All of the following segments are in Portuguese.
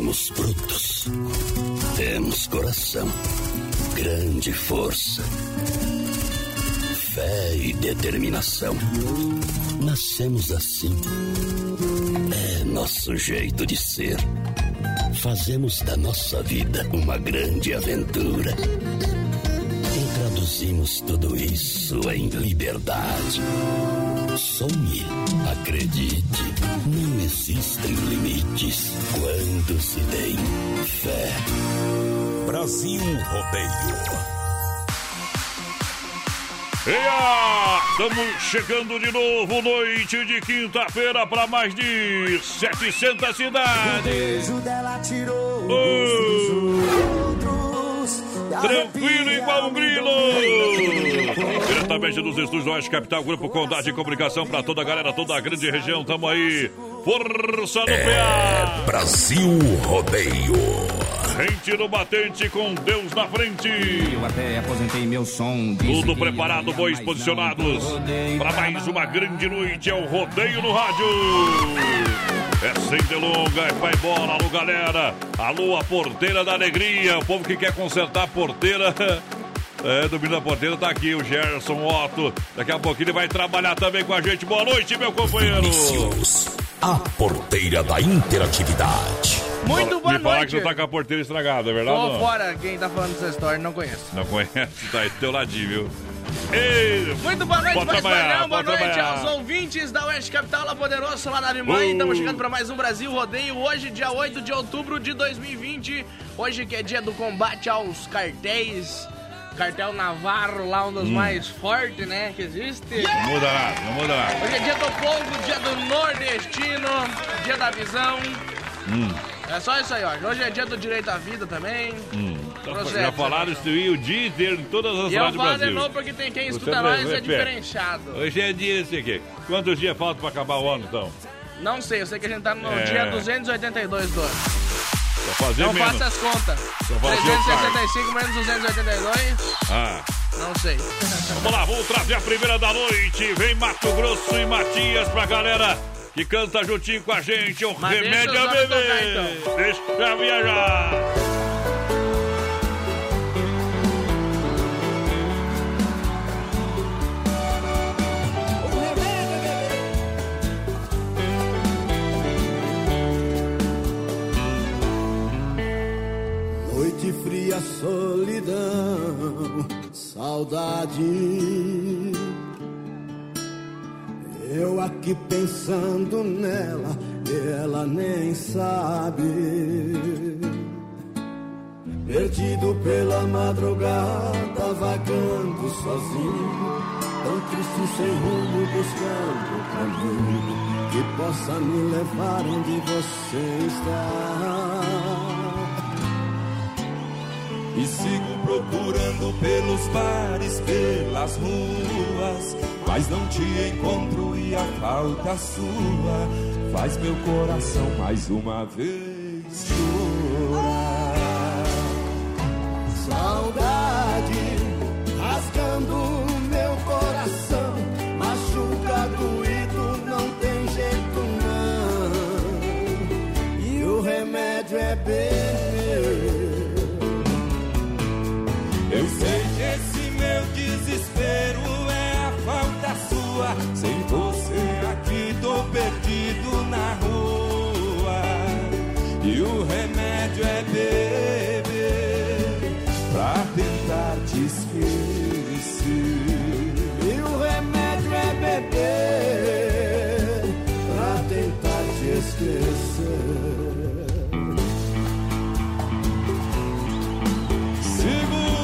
Somos brutos. Temos coração. Grande força. Fé e determinação. Nascemos assim. É nosso jeito de ser. Fazemos da nossa vida uma grande aventura. Traduzimos tudo isso em liberdade. Sonhe, acredite, não existem limites quando se tem fé. Brasil Rodeio. Eia! Estamos chegando de novo, noite de quinta-feira, para mais de 700 cidades. beijo dela tirou Tranquilo igual um grilo! Diretamente dos estúdios do Oeste Capital, Grupo Condade de Comunicação para toda a galera, toda a grande região, tamo aí. Força no PA! Brasil Rodeio. Gente no batente com Deus na frente. Eu até aposentei meu som. Tudo preparado, bois posicionados para mais uma grande noite. É o rodeio no rádio. É sem delonga, é vai bola, alô galera. Alô, a porteira da alegria. O povo que quer consertar a porteira. É, domingo da porteira tá aqui, o Gerson Otto. Daqui a pouquinho ele vai trabalhar também com a gente. Boa noite, meu companheiro. Vinicius, a porteira da interatividade. Muito boa Me falar noite. que você tá com a porteira estragada, é verdade? Tô fora, quem tá falando dessa história não conhece. Não conhece, tá aí do teu ladinho, viu? Ei, Muito boa noite, trabalhar, padrão, boa noite aos ouvintes da Oeste Capital, La Poderosa, lá na Alemanha. Uh. Estamos chegando para mais um Brasil Rodeio, hoje, dia 8 de outubro de 2020. Hoje que é dia do combate aos cartéis. Cartel Navarro, lá um dos Hum. mais fortes, né, que existe. Não muda nada, não muda nada. Hoje é dia do povo, dia do nordestino, dia da visão. Hum, É só isso aí, ó. Hoje é dia do direito à vida também. hum. Projeto, Já falaram isso aí o dia inteiro em todas as E eu rádios do falo de Brasil. novo porque tem quem Você escuta nós é pé. diferenciado. Hoje é dia esse aqui. Quantos dias faltam pra acabar o ano, então? Não sei, eu sei que a gente tá no É. dia 282 do ano. Pra fazer Não menos. faça as contas. Só fazer o 365 menos 282, Ah, não sei. vamos lá, vamos trazer a primeira da noite. Vem Mato Grosso e Matias pra galera que canta juntinho com a gente. O Mas remédio é bebê. tocar, então. Deixa viajar. Noite fria, solidão, saudade. Eu aqui pensando nela, ela nem sabe. Perdido pela madrugada, vagando sozinho, tão triste sem rumo, buscando o caminho que possa me levar onde você está. E sigo procurando pelos bares, pelas ruas, mas não te encontro e a falta sua faz meu coração mais uma vez chorar. Saudade rasgando meu coração, machuca doído, não tem jeito não. E o remédio é beber. Sem você aqui tô perdido na rua. E o remédio é beber pra tentar te esquecer. E o remédio é beber pra tentar te esquecer.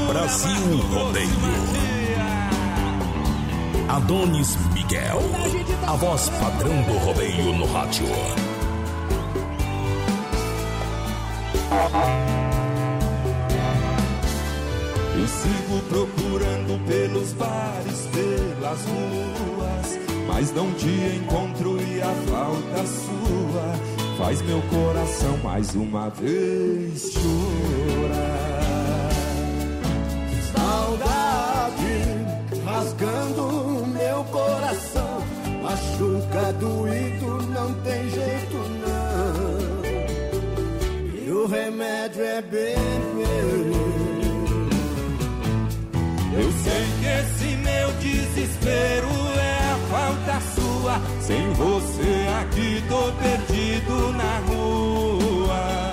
Brasil Rodeio. Adonis Miguel. A voz padrão do rodeio no rádio. E sigo procurando pelos bares, pelas ruas, mas não te encontro e a falta sua faz meu coração mais uma vez chorar. Saudade rasgando coração, machuca doído, não tem jeito não. E o remédio é beber. Eu sei que esse meu desespero é a falta sua. Sem você aqui tô perdido na rua.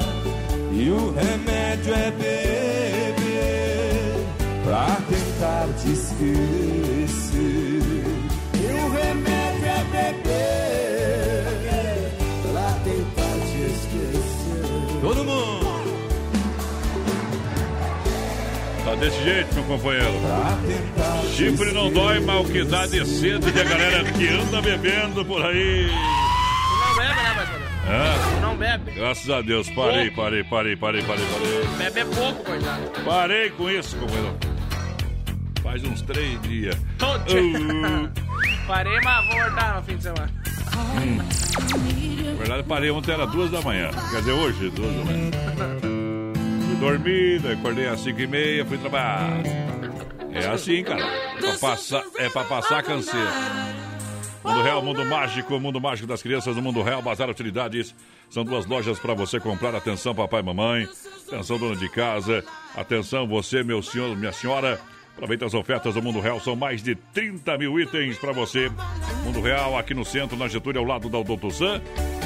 E o remédio é beber pra tentar te esquecer. Desse jeito, meu companheiro. Chifre não dói, mal que dá de cedo e a galera que anda bebendo por aí. Não bebe, né, Marcelo? Ah, Não bebe. graças a Deus, parei, parei, parei, parei, parei, parei. Bebe é pouco, coitado. Parei com isso, companheiro. Faz uns três dias. Dia. Parei, mas vou voltar no fim de semana. Na verdade, parei ontem, era duas da manhã. Quer dizer, hoje, duas da manhã. Daí acordei às cinco e meia, fui trabalhar. É assim, cara. Pra passar, é pra passar canseira. Mundo Real, Mundo Mágico, Mundo Mágico das Crianças, no Mundo Real, Bazar Utilidades. São duas lojas para você comprar. Atenção, papai e mamãe. Atenção, dona de casa. Atenção, você, meu senhor, minha senhora. Aproveita as ofertas do Mundo Real, são mais de 30 mil itens para você. Mundo Real, aqui no centro, na Getúlio, ao lado da Doutor Sam.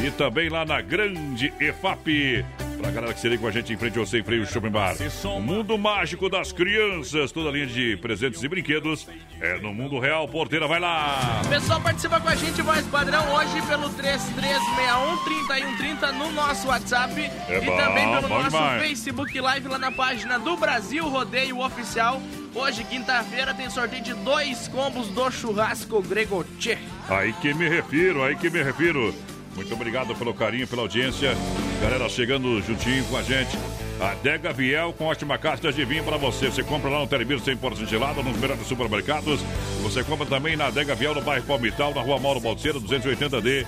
E também lá na Grande EFAP. Pra galera que se liga com a gente em frente ao Sem Freio Shopping Bar. O mundo mágico das crianças, toda a linha de presentes e brinquedos. É no Mundo Real, porteira, vai lá! Pessoal, participa com a gente, voz padrão, hoje pelo 3361-3130 no nosso WhatsApp. É e bom, também pelo nosso demais. Facebook Live lá na página do Brasil Rodeio Oficial. Hoje, quinta-feira, tem sorteio de dois combos do churrasco Grego Tchê. Aí que me refiro, aí que me refiro. Muito obrigado pelo carinho, pela audiência. Galera chegando juntinho com a gente. Adega Viel com ótima casta de vinho para você. Você compra lá no Telebir 100% gelado, nos melhores supermercados. Você compra também na Adega Viel no bairro Palmital, na rua Mauro Balseiro, 280D.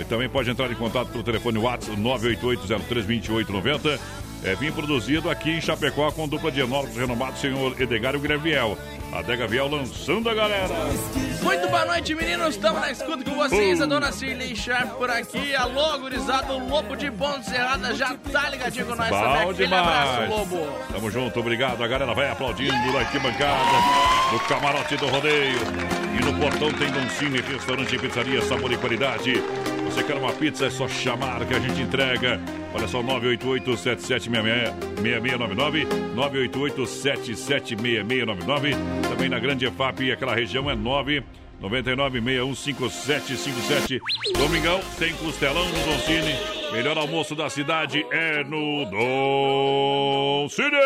E também pode entrar em contato pelo telefone WhatsApp 988032890. É vinho produzido aqui em Chapecó com dupla de enólogos renomados, senhor Edgar Greviel. Adega Viel lançando a galera. Muito boa noite, meninos. Estamos na escuta com vocês. A dona Cirlei Sharp por aqui. Alô, gurizada. O Lobo de Ponte Serrada já tá ligadinho com nós também. Bom Aquele demais. abraço, Lobo. Tamo junto, obrigado. A galera vai aplaudindo na arquibancada, no camarote do rodeio. E no portão tem Doncini, restaurante e pizzaria, sabor e qualidade. Você quer uma pizza, é só chamar que a gente entrega. Olha só, 988-776699, 988-776699. Também na Grande EFAP, aquela região é 9... 99615757. Domingão tem costelão no Doncini. Melhor almoço da cidade é no Doncini.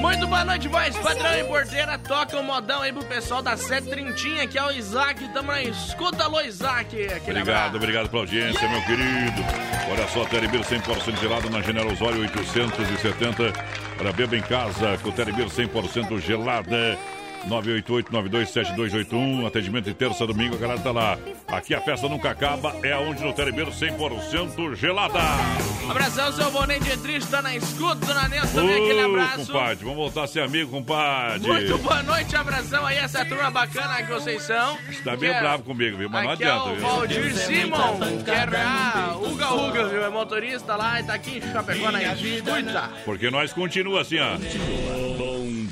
Muito boa noite, voz padrão e porteira. Toca o modão aí pro pessoal da 730, que é o Isaac. Tamo na escuta, alô, Isaac. Aquele Obrigado, abraço. obrigado pela audiência, meu querido. Olha só, Telebir 100% gelado na General Osório 870. Para beba em casa com Telebir 100% gelada. 988-927281, atendimento de terça domingo, a galera tá lá. Aqui a festa nunca acaba, é aonde no Telebir 100% gelada. Abração, seu Bonet de Triste, tá na escuta, dona Nessa também, aquele abraço. compadre, vamos voltar a ser amigo, compadre. Muito boa noite, abração aí, essa turma bacana que vocês são. Tá Que bem é- bravo comigo, viu? Mas não é adianta, o viu? Valdir Simon, que é a Uga Uga, viu? É motorista lá e tá aqui em Chapecó na escuta. Porque nós continua assim, ó. Bom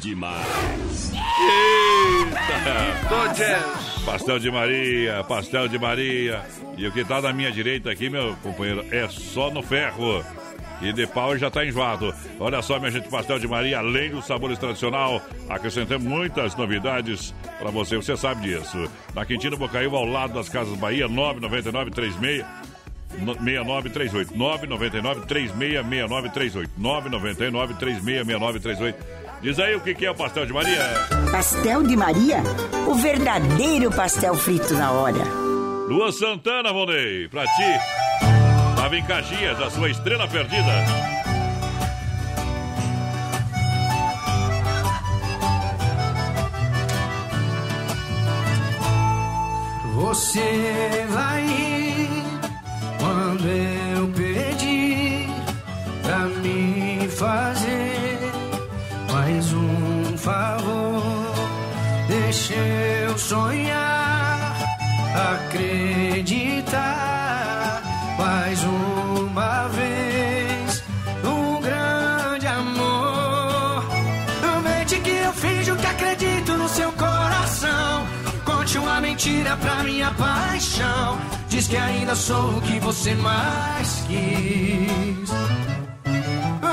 demais. Eita! Dodgers. Pastel de Maria, pastel de Maria. E o que tá na minha direita aqui, meu companheiro, é só no ferro. e de pau já tá enjoado. Olha só, minha gente, pastel de Maria, além dos sabores tradicional, acrescentamos muitas novidades para você, você sabe disso. Na Quintino Bocaiúva, ao lado das Casas Bahia, 999 36 6938 999 366938 999 366938 Diz aí o que é o pastel de Maria. Pastel de Maria? O verdadeiro pastel frito na hora. Lua Santana, Vonei, pra ti. Tava em Caxias, a sua estrela perdida. Você vai minha paixão. Diz que ainda sou o que você mais quis.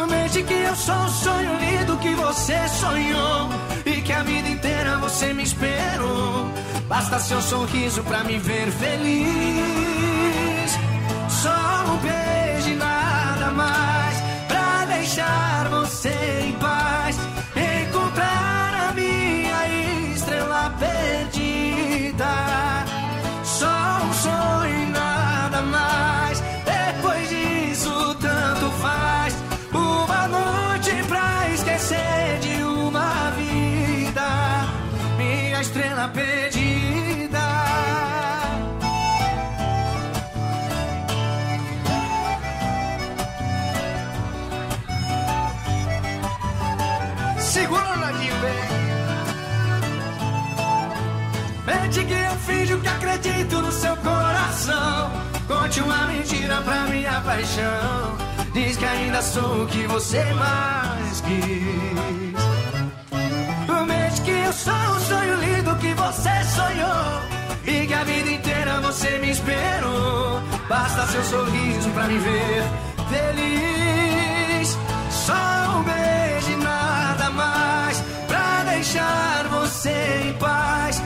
Mente que eu sou um sonho lindo que você sonhou. E que a vida inteira você me esperou. Basta seu sorriso pra me ver feliz. Só um beijo e nada mais. Pra deixar você em paz. Estrela perdida. Segura, Nadinho, bem. Mente que eu finjo que acredito no seu coração. Conte uma mentira pra minha paixão. Diz que ainda sou o que você mais quis. Eu sou um sonho lindo que você sonhou. E que a vida inteira você me esperou. Basta seu sorriso pra me ver feliz. Só um beijo e nada mais. Pra deixar você em paz.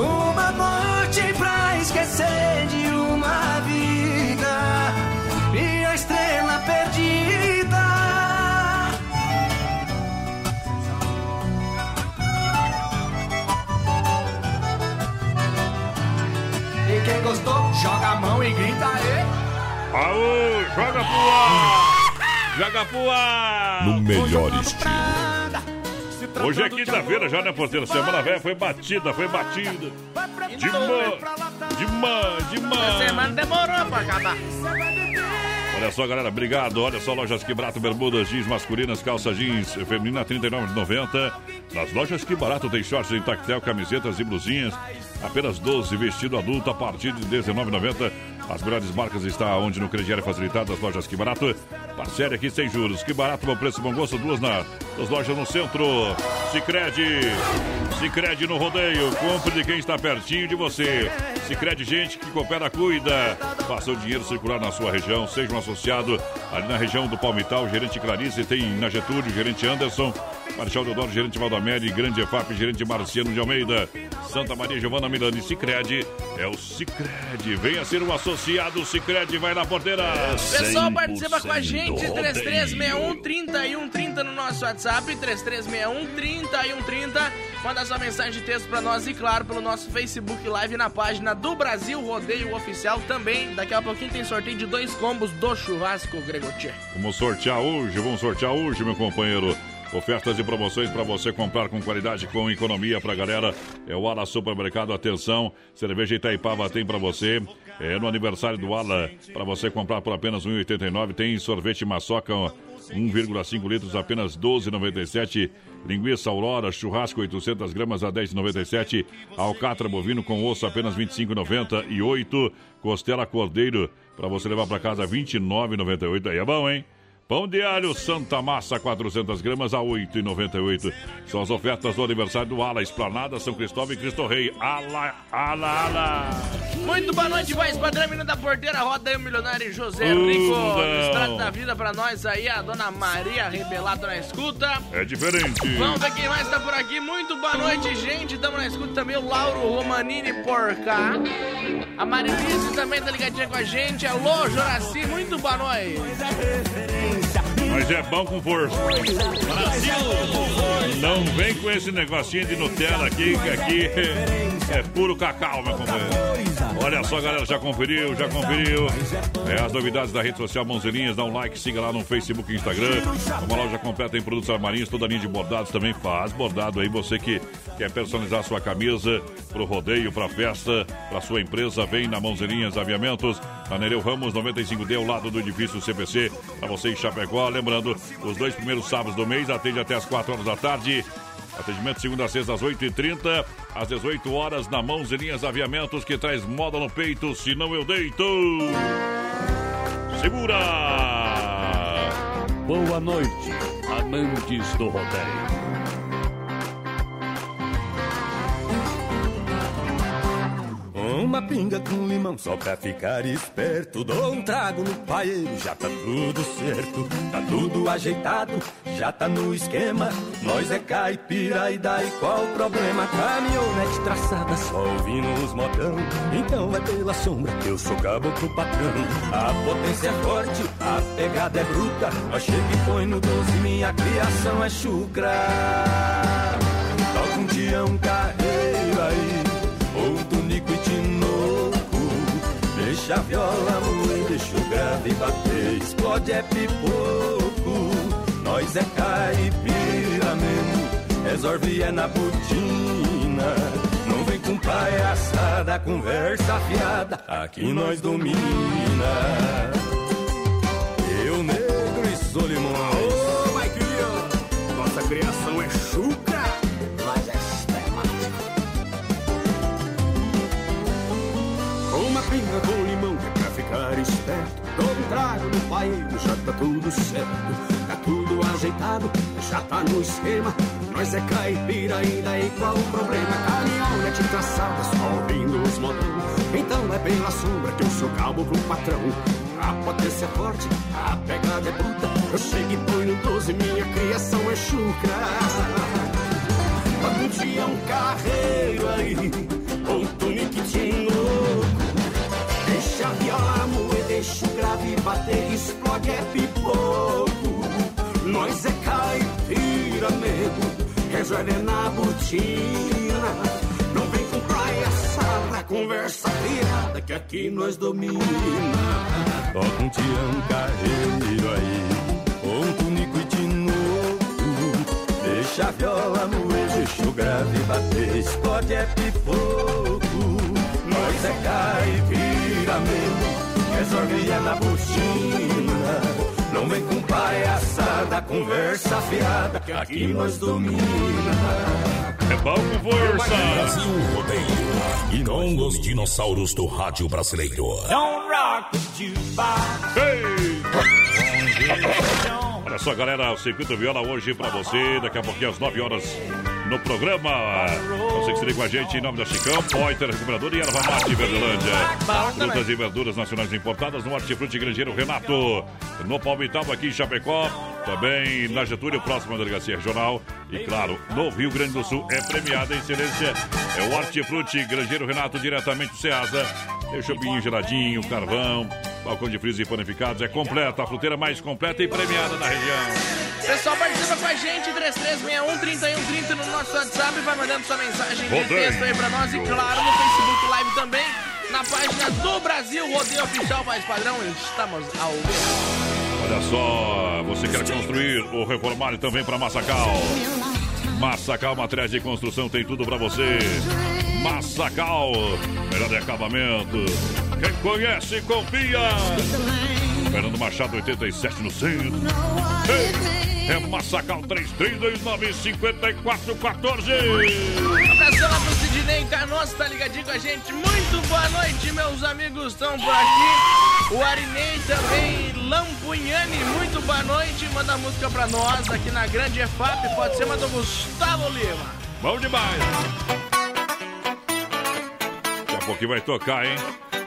Uma noite pra esquecer de uma vida. Minha estrela perdida. E quem gostou, joga a mão e grita aí. Aô, joga pro ar! Joga pro ar! No melhor estilo. Hoje é quinta-feira já, né, porteiro? Semana velha foi batida, foi batida. Demais, demais, demais. semana demorou pra acabar. Olha só, galera, obrigado. Olha só, lojas Que Barato, bermudas, jeans masculinas, calça jeans feminina, R$ 39,90. Nas lojas Que Barato tem shorts em tactel, camisetas e blusinhas. Apenas 12, vestido adulto a partir de R$ 19,90. As melhores marcas estão onde no crediário facilitado, as lojas Que Barato. Parcere aqui sem juros. Que Barato, bom preço, bom gosto, duas na, duas lojas no centro. Sicredi, Sicredi no rodeio. Compre de quem está pertinho de você. Sicredi, gente que coopera, cuida. Faça o dinheiro circular na sua região. Seja um associado ali na região do Palmital. Gerente Clarice, tem na Getúlio, gerente Anderson. Marechal Deodoro, gerente Valdamério, Grande EFAP, gerente Marciano de Almeida, Santa Maria Giovana Milani, Cicred, é o Cicred. Venha ser um associado, Cicred, vai na porteira. Pessoal, participa com a gente, 3361 3130 no nosso WhatsApp, 3361 3130. Manda sua mensagem de texto pra nós e, claro, pelo nosso Facebook Live na página do Brasil Rodeio Oficial também. Daqui a pouquinho tem sorteio de dois combos do churrasco Gregotier. Vamos sortear hoje, vamos sortear hoje, meu companheiro. Ofertas e promoções para você comprar com qualidade, com economia para galera. É o Ala Supermercado. Atenção, cerveja Itaipava tem para você. É no aniversário do Ala, para você comprar por apenas R$ 1,89. Tem sorvete maçoca 1,5 litros, apenas 12,97. Linguiça Aurora, churrasco 800 gramas a 10,97. Alcatra bovino com osso apenas 25,98. Costela Cordeiro para você levar para casa 29,98. Aí é bom, hein? Pão de alho Santa Massa, 400 gramas a 8,98. São as ofertas do aniversário do Ala, Esplanada, São Cristóvão e Cristo Rei. Ala, ala, ala. Muito boa noite, voz padrão, menina da porteira, roda aí o milionário José Rico. Estrada da vida pra nós aí, a dona Maria Rebelato na escuta. É diferente. Vamos ver quem mais tá por aqui. Muito boa noite, gente. Tamo na escuta também o Lauro Romanini por cá. A Marilise também tá ligadinha com a gente. Alô, Joraci, muito boa noite. Mas é bom com força. Brasil! Não vem com esse negocinho de Nutella aqui, que aqui é puro cacau, meu companheiro. Olha só, galera, já conferiu, já conferiu. É, as novidades da rede social Mãozinhas, dá um like, siga lá no Facebook e Instagram. Uma loja completa em produtos armarinhos, toda a linha de bordados também faz bordado aí. Você que quer personalizar sua camisa pro rodeio, pra festa, pra sua empresa, vem na Mãozinhas Aviamentos, na Nereu Ramos 95D, ao lado do edifício CPC, pra você em Chapecó. Lembrando, os dois primeiros sábados do mês, atende até as 4 horas da tarde. Atendimento segunda a sexta às 8h30, às 18 horas na Mãos e Linhas Aviamentos, que traz moda no peito, senão eu deito. Segura! Boa noite, amantes do rodeio. Uma pinga com limão só pra ficar esperto. Dou um trago no paeiro, já tá tudo certo. Tá tudo ajeitado, já tá no esquema. Nós é caipira e daí qual o problema? Caminhonete traçada, só ouvindo os modão. Então vai pela sombra eu sou caboclo patrão. A potência é forte, a pegada é bruta. Nós chega e põe no 12, minha criação é chucra. Toca um dia um carreiro Deixa a viola moer, deixa o grave bater, explode é pipoco. Nós é caipira mesmo, resolve é na botina. Não vem com palhaçada, conversa fiada, aqui nós domina. Eu negro e Solimões. Ô, Maiquinho, nossa criação é chucra, mas é sistemática. Uma pinga com trago no paeiro, já tá tudo certo. Tá tudo ajeitado, já tá no esquema. Nós é caipira ainda e qual o problema? Caminhonete traçada, só ouvindo os modão. Então é pela sombra que eu sou caboclo patrão. A potência é forte, a pegada é bruta. Eu chego e ponho no 12, minha criação é chucra. Um dia um carreiro aí, ou um tunique de louco. Deixa a viola deixa o grave bater, explode é pipoco. Nós é caipira mesmo, resolve na botina. Não vem com praia sala, conversa fiada, que aqui nós domina. Toca um tião carreiro aí, ou um tunico e tinoco. Deixa a viola moer, deixa o grave bater, explode é pipoco. Nós é caipira mesmo, é na botina. Não vem com palhaçada, conversa fiada, que aqui nós domina. É bom com força. Brasil Rodeio. E com os dinossauros do rádio brasileiro. Olha só, galera, o Circuito Viola hoje pra você, daqui a pouquinho às 9 horas no programa. Você que se liga com a gente em nome da Chicão, Poiter, Recuperador e Erva Mate Verdelândia. Frutas e verduras nacionais importadas no Hortifruti Grangeiro Renato. No Palmital, aqui em Chapecó. Também na Getúlio, próxima delegacia regional. E claro, no Rio Grande do Sul é premiada em excelência. É o Hortifruti Grangeiro Renato, diretamente do Ceasa. Tem o chopinho geladinho, carvão, balcão de frios e panificados. É completa, a fruteira mais completa e premiada da região. Pessoal, participa com a gente, 3361-3130 no nosso WhatsApp, vai mandando sua mensagem de Rodeio. texto aí pra nós e, claro, no Facebook Live também, na página do Brasil Rodeio Oficial Mais Padrão, estamos ao vivo. Olha só, você quer construir ou reformar e também para Massacal. Massacal Materiais de Construção tem tudo para você. Massacal, melhor de acabamento. Quem conhece, confia. Fernando Machado, 87 no centro. Ei, é Massacal 3329-5414. Abração lá pro Sidney Canossa, tá ligadinho com a gente. Muito boa noite, meus amigos estão por aqui. O Arinei também, Lampunhani, muito boa noite. Manda música pra nós aqui na Grande EFAP. Pode ser uma do Gustavo Lima. Bom demais. A pouquinho vai tocar, hein?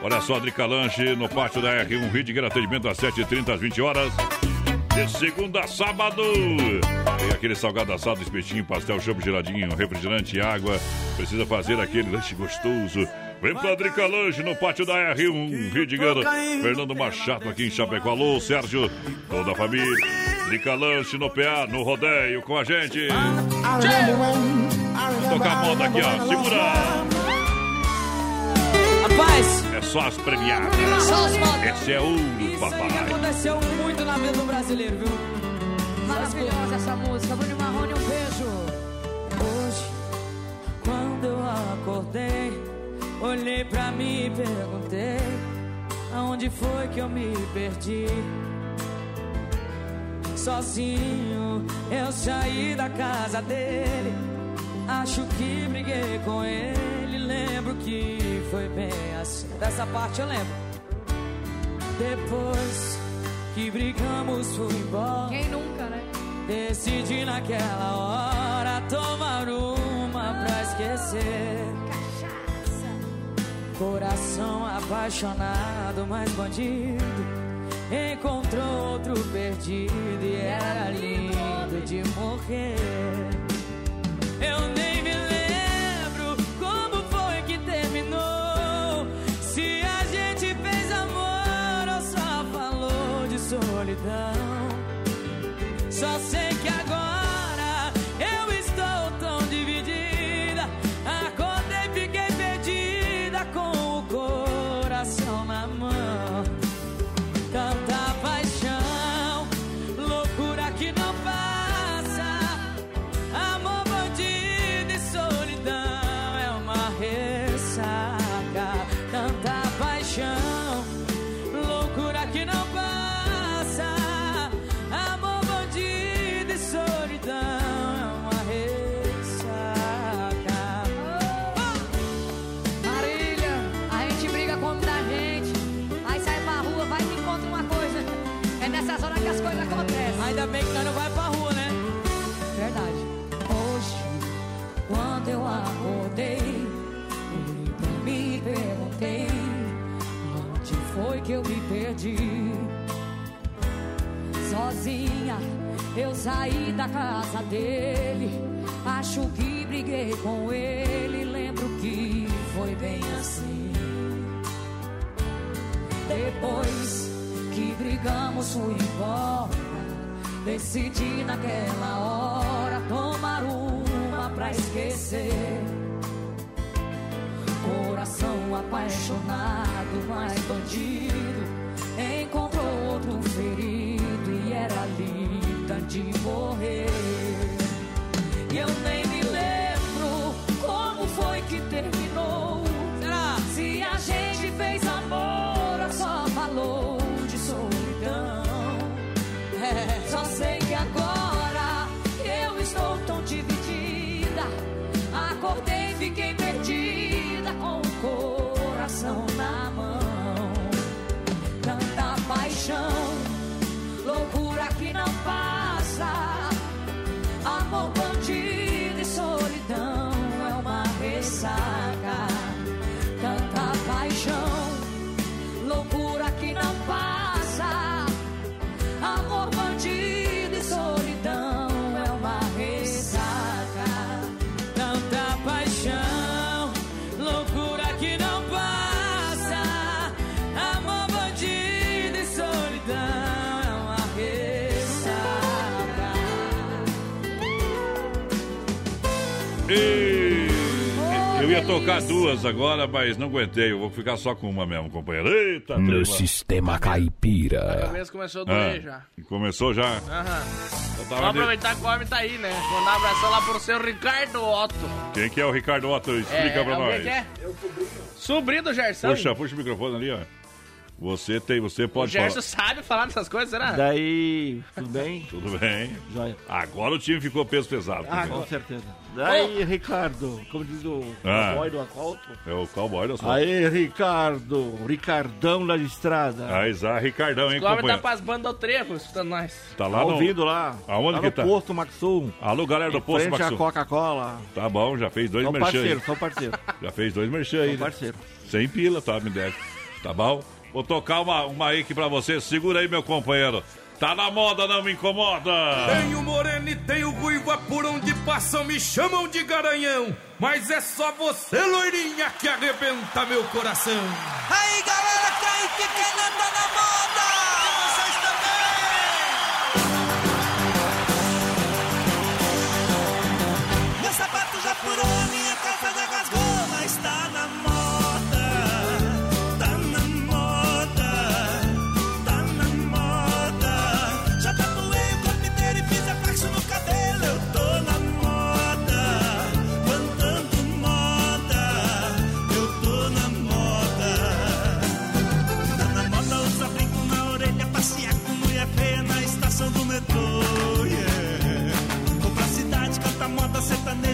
Olha só, Drica Lanche no pátio da R1 Ridger, atendimento às 7h30 às 20 horas. De segunda a sábado. Tem aquele salgado assado, espetinho, pastel, chopp geladinho, refrigerante água. Precisa fazer aquele lanche gostoso. Vem pra Drica Lanche no pátio da R1 Ridger. Fernando Machado aqui em Chapecó. Alô, Sérgio, toda a família. Drica Lanche no PA, no rodeio com a gente. Vou tocar a moda aqui, ó. Segura. Rapaz! É só as premiadas. Só as. Esse é ouro, Isso papai. aconteceu muito na vida do brasileiro, viu? Maravilhosa essa música. Bruno Marrone, um beijo. Hoje, quando eu acordei, olhei pra mim e perguntei: Aonde foi que eu me perdi? Sozinho eu saí da casa dele. Acho que briguei com ele. Lembro que foi bem assim. Dessa parte eu lembro. Depois que brigamos, fui embora. Quem nunca, né? Decidi naquela hora tomar uma pra esquecer. Coração apaixonado, mas bandido. Encontrou outro perdido e era lindo de morrer. Solidão. Só sei que agora Sozinha, eu saí da casa dele. Acho que briguei com ele. Lembro que foi bem assim. Depois que brigamos, fui embora. Decidi naquela hora tomar uma pra esquecer. Coração apaixonado, mas bandido. Outro ferido e era linda de morrer. E eu nem me lembro como foi que terminou. Ia tocar duas agora, mas não aguentei. Eu vou ficar só com uma mesmo, companheiro. Eita, No trema. sistema A caipira. cabeça começou a doer Ah, já. Começou já. Aham. Eu tava Vamos de- aproveitar que o homem tá aí, né? Mandar um abração lá pro seu Ricardo Otto. Quem que é o Ricardo Otto? Explica é, pra alguém nós. que é? Sobrinho do Gerson. Puxa, puxa o microfone ali, ó. Você tem, você O pode Gerson falar. sabe falar dessas coisas, será? Daí, tudo bem? Tudo bem? Joia. Agora o time ficou peso pesado. Ah, com certeza. Daí, Ricardo, como diz o Ah. cowboy do asfalto. É o cowboy da sua. Aí, Ricardo, Ricardão da estrada. Aí, Zá, Ricardão, hein, O homem tá pras bandas do trevo, escutando nós. Tá lá Tá no... ouvindo lá. Aonde Lá que no tá? posto Maxum. Alô, galera do Em Posto frente à Maxu. Coca-Cola. Tá bom, já fez dois merchan aí. parceiro, são parceiro. Já fez dois merchan aí. Né? parceiro. Sem pila, tá, me deve. Tá bom? Vou tocar uma, uma aí aqui pra você. Segura aí, meu companheiro. Tá na moda, não me incomoda. Tenho moreno e tenho ruiva por onde passam, me chamam de garanhão. Mas é só você, loirinha, que arrebenta meu coração. Aí galera, Kaique Kenan tá na moda!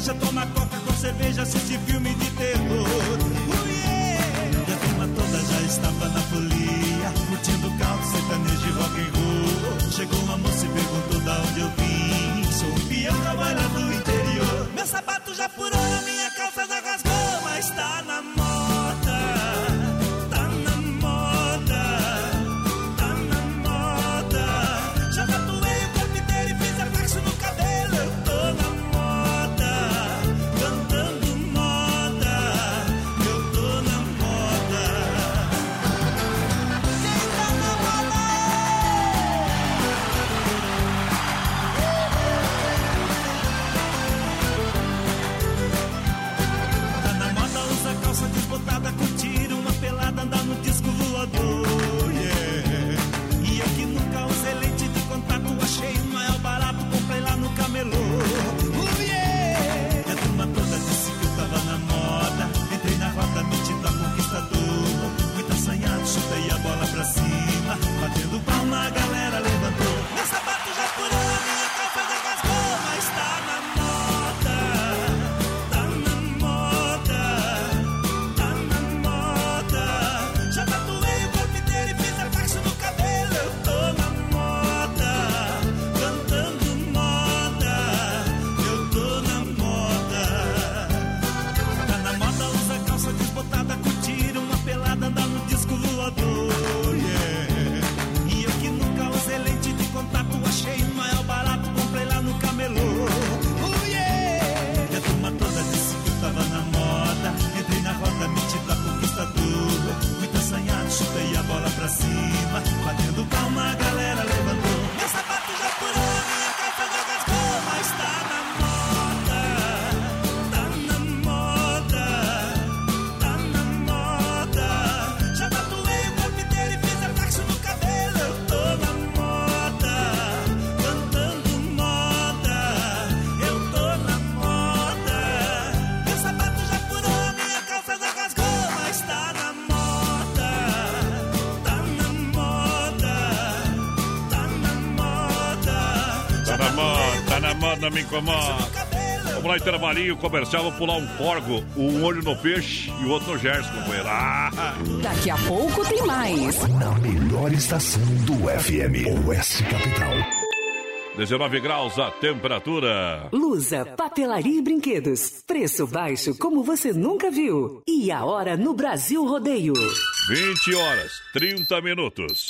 Sertaneja, toma coca com cerveja, assiste filme de terror, uh, yeah. E a turma toda já estava na folia, curtindo caldo, sertanejo e rock and roll. Chegou uma moça e perguntou da onde eu vim, sou um peão trabalhador do interior. Meu sapato já furou, a minha calça já bola pra cima, batendo palma, galera. Me incomoda. Vamos lá, intervalinho comercial, vou pular um corgo, um olho no peixe e o outro no Gerson, companheiro. Ah! Daqui a pouco tem mais. Na melhor estação do FM, Oeste Capital. 19 graus a temperatura. Lusa, papelaria e brinquedos. Preço baixo como você nunca viu. E a hora no Brasil Rodeio. 20 horas, 30 minutos.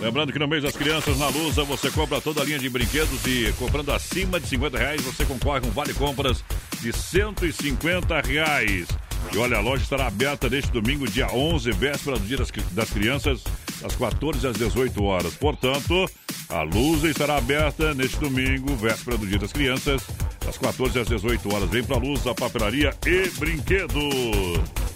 Lembrando que no mês das crianças, na Lusa, você compra toda a linha de brinquedos e comprando acima de 50 reais, você concorre a um vale compras de 150 reais. E olha, a loja estará aberta neste domingo, dia 11, véspera do Dia das, das Crianças, das 14 às 18 horas. Portanto, a Lusa estará aberta neste domingo, véspera do Dia das Crianças, das 14 às 18 horas. Vem pra Luz, a papelaria e brinquedos.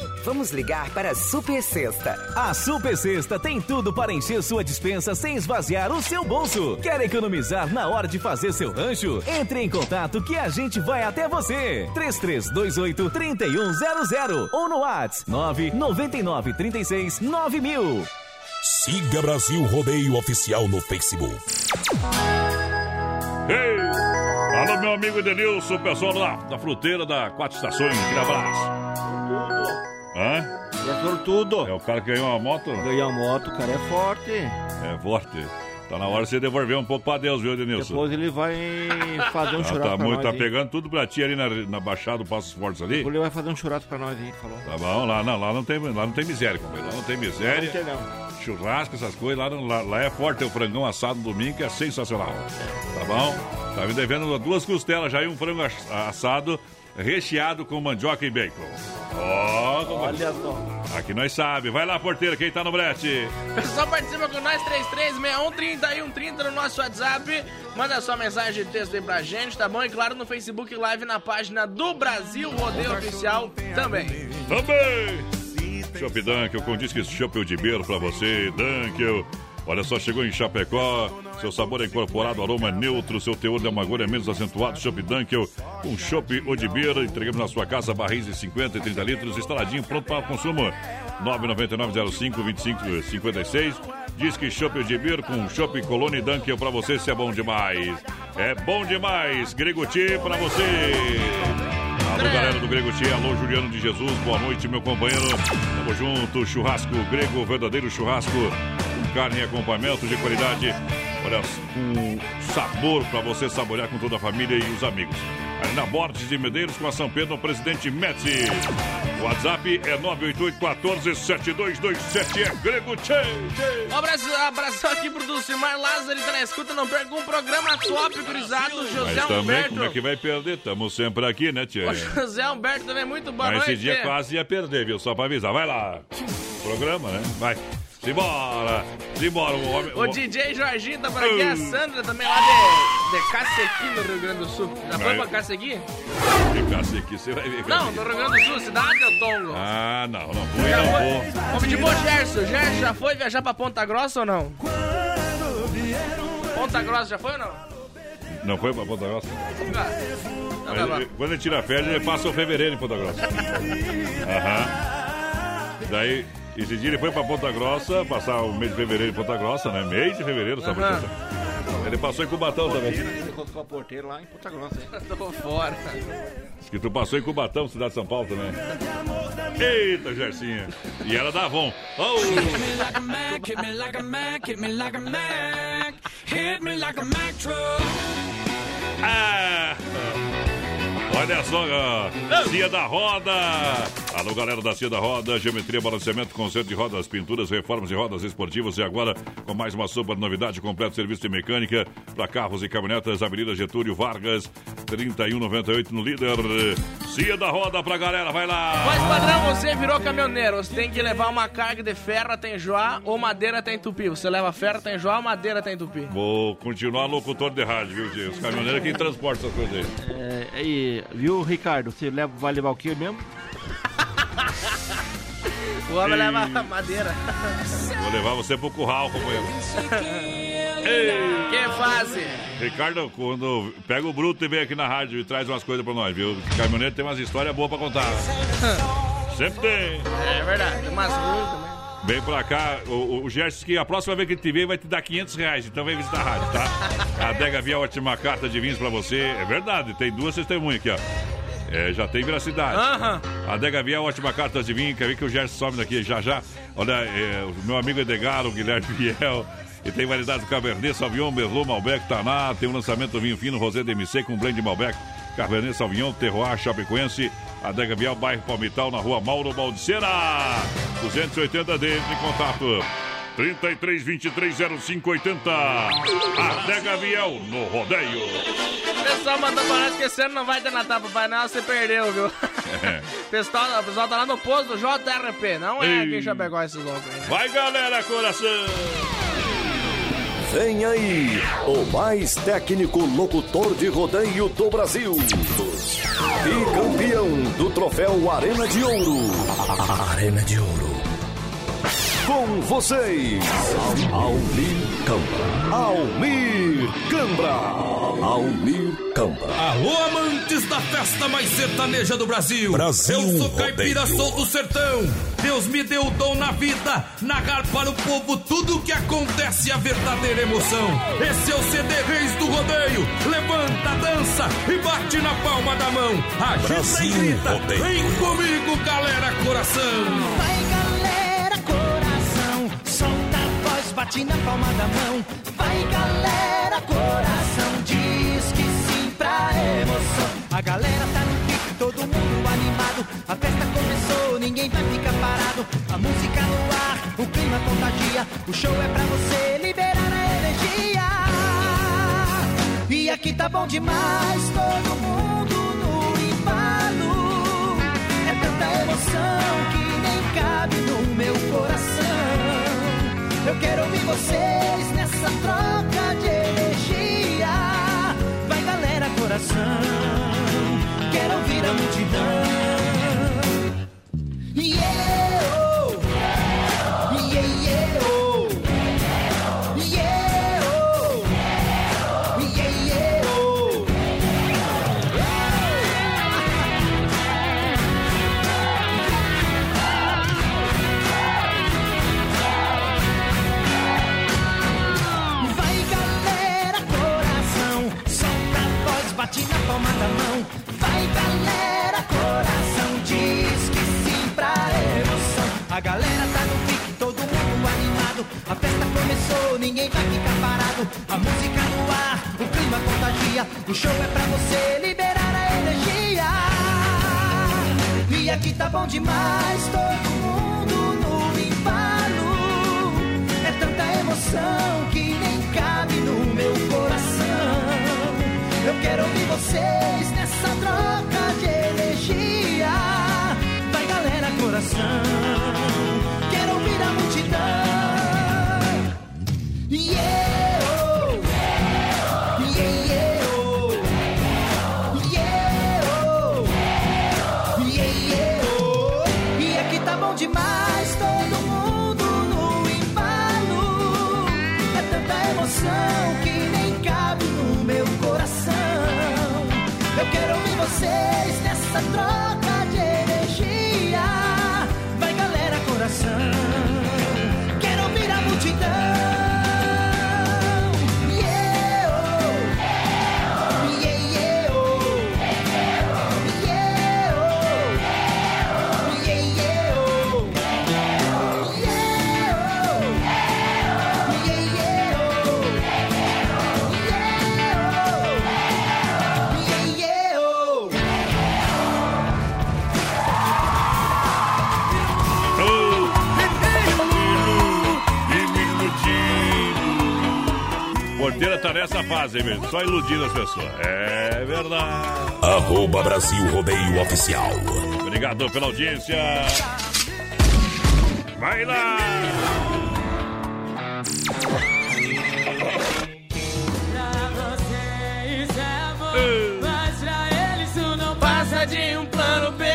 Vamos ligar para a Super Sexta. A Super Sexta tem tudo para encher sua dispensa sem esvaziar o seu bolso. Quer economizar na hora de fazer seu rancho? Entre em contato que a gente vai até você. 3328 3100 ou no WhatsApp 999 36 9000. Siga Brasil Rodeio Oficial no Facebook. Ei! Alô, meu amigo Edenilson, pessoal lá da fruteira da Quatro Estações, aquele abraço. Hã? É sortudo. É o cara que ganhou uma moto? Ganhou a moto, o cara é forte. É forte. Tá na hora de você devolver um pouco pra Deus, viu, Edenilson? Depois ele vai fazer um Ah, churrasco tá, pra muito, nós. tá aí. pegando tudo pra ti ali na, na Baixada do Passos Fortes ali. Depois ele vai fazer um churrasco pra nós ele falou. Tá bom, lá não, lá não tem, lá não tem miséria, companheiro. Lá não tem miséria. Não tem, não. Churrasco, essas coisas, lá, não- lá, lá é forte. O frangão assado no domingo, que é sensacional. Tá bom? Tá me devendo duas costelas já e um frango ass- assado recheado com mandioca e bacon. Ó, compadre. Olha só. Aqui nós sabe. Vai lá, porteira, quem tá no brete? Pessoal, participa com nós, 3361-3130 no nosso WhatsApp. Manda sua mensagem de texto aí pra gente, tá bom? E claro, no Facebook Live na página do Brasil Rodeio Oficial também. Também! Shop Dunkel, com disque Shop de beiro pra você, Dunkel. Olha só, chegou em Chapecó, seu sabor é incorporado, aroma é neutro, seu teor de amargor é menos acentuado. Shop Dunkel, com Shop Odibeira, entregamos na sua casa barris de 50 e 30 litros, instaladinho, pronto para o consumo. 999-05-2556. Diz que Shop Odibeira com Shop Colônia Dunkel pra você, se é bom demais. É bom demais, Greguti pra você. Alô, galera do Grego Tia, alô, Juliano de Jesus, boa noite, meu companheiro. Tamo junto, churrasco grego, verdadeiro churrasco, carne e acompanhamento de qualidade. Olha, com sabor para você saborear com toda a família e os amigos. Ali na Borges de Medeiros com a São Pedro, no presidente Metzi. O WhatsApp é 988-14-7227, é Grego Tia. Um abraço, abração aqui pro Dulcimar Lázaro, ele tá na escuta, não perca um programa top, gurizado, José Mas também, Humberto. como é que vai perder? Tamo sempre aqui, né, tia? O José Humberto também, muito boa Mas noite. esse dia quase ia perder, viu? Só pra avisar. Vai lá. Programa, né? Vai. Simbora. Simbora. O homem, O DJ Jorginho tá por aqui, a Sandra também lá de, de Cacequi, no Rio Grande do Sul. Já foi Aí. pra Cacequi? Ficasse aqui, você vai ver. Não, no Rio Grande do Sul, cidade de Tongo. Ah, não, não fui, Já não foi? vou. Vamos de bom, Gerson. Gerson já foi viajar pra Ponta Grossa ou não? Ponta Grossa já foi ou não? Não foi pra Ponta Grossa? Então tá quando ele tira férias, ele passa o fevereiro em Ponta Grossa. Aham. Daí, esse dia ele foi pra Ponta Grossa, passar o mês de fevereiro em Ponta Grossa, né? Mês de fevereiro, sabe? Aham. Ele passou em Cubatão também. Ele colocou a porteira lá em Ponta Grossa, hein? Tô fora. Diz que tu passou em Cubatão, cidade de São Paulo também. Eita, Gercinha. E ela da Avon. Oh. Hit me like a Mac, hit me like a Mac, hit me like a Mac, hit me like a Mac truck. Ah! Olha só, ó. Cia da Roda. Alô, galera da Cia da Roda. Geometria, balanceamento, conserto de rodas, pinturas, reformas de rodas esportivas. E agora, com mais uma super novidade, completo serviço de mecânica para carros e caminhonetas. Avenida Getúlio Vargas, 3198 no líder. Cia da Roda pra galera, vai lá. Mas, padrão, você virou caminhoneiro. Você tem que levar uma carga de ferro até enjoar ou madeira até entupir. Você leva ferro até enjoar ou madeira até entupir. Vou continuar locutor de rádio, viu, tio? Os caminhoneiros é quem transporta essas coisas aí. É, aí, viu, Ricardo? Você leva, vai levar o quê mesmo? O homem leva madeira. Vou levar você pro curral, companheiro. Que fase? Ricardo, quando pega o Bruto e vem aqui na rádio e traz umas coisas pra nós, viu? Caminhoneiro tem umas histórias boas pra contar. Sempre tem. É verdade, umas ruins também. Vem pra cá, o, o Gerson, que a próxima vez que ele te ver vai te dar 500 reais, então vem visitar a rádio, tá? A Adega Via ótima carta de vinhos pra você. É verdade, tem duas testemunhas aqui, ó. É, já tem veracidade. Aham. A Adega Via ótima carta de vinho, quer ver que o Gerson sobe daqui já já. Olha, é, o meu amigo Edgar, o Guilherme Fiel. E tem variedade do Cabernet, Sauvignon, Merlot, Malbec, Taná. Tem o lançamento do vinho fino Rosé DMC com blend de Malbec, Cabernet Sauvignon, Terroir, Chapecoense. Adega Vial, bairro Palmital, na rua Mauro Baldiceira. 280 dentro em contato. 33 23 05 80. Adega Viel no rodeio. O pessoal mandou pra nós que esse ano não vai ter Natal, Papai Noel, você perdeu, viu? É. O pessoal, o pessoal tá lá no posto do JRP, não é Ei. aqui em Chapecó esse louco aí. né? Vai, galera, coração. Vem aí, o mais técnico locutor de rodeio do Brasil. E campeão do troféu Arena de Ouro. Arena de Ouro. Com vocês, Almir Cambra. Almir Cambra. Almir Cambra. Alô, amantes da festa mais sertaneja do Brasil. Brasil Eu sou caipira, Rodeio. sou do sertão. Deus me deu o dom na vida, narrar para o povo tudo o que acontece, a verdadeira emoção. Esse é o CD Reis do Rodeio. Levanta, dança e bate na palma da mão. Agita Brasil e grita. Rodeio. Vem comigo, galera, coração. Vai galera, bate na palma da mão. Vai galera, coração, diz que sim pra emoção. A galera tá no pique, todo mundo animado. A festa começou, ninguém vai ficar parado. A música no ar, o clima contagia. O show é pra você liberar a energia. E aqui tá bom demais, todo mundo no embalo. É tanta emoção que nem cabe no meu coração. Eu quero ouvir vocês nessa troca de energia. Vai galera, coração. Quero ouvir a multidão. Yeah, Fase, hein, mesmo? Só iludindo as pessoas. É verdade. Arroba Brasil Rodeio Oficial. Obrigado pela audiência. Vai lá! Mas pra ele isso não passa de um plano B.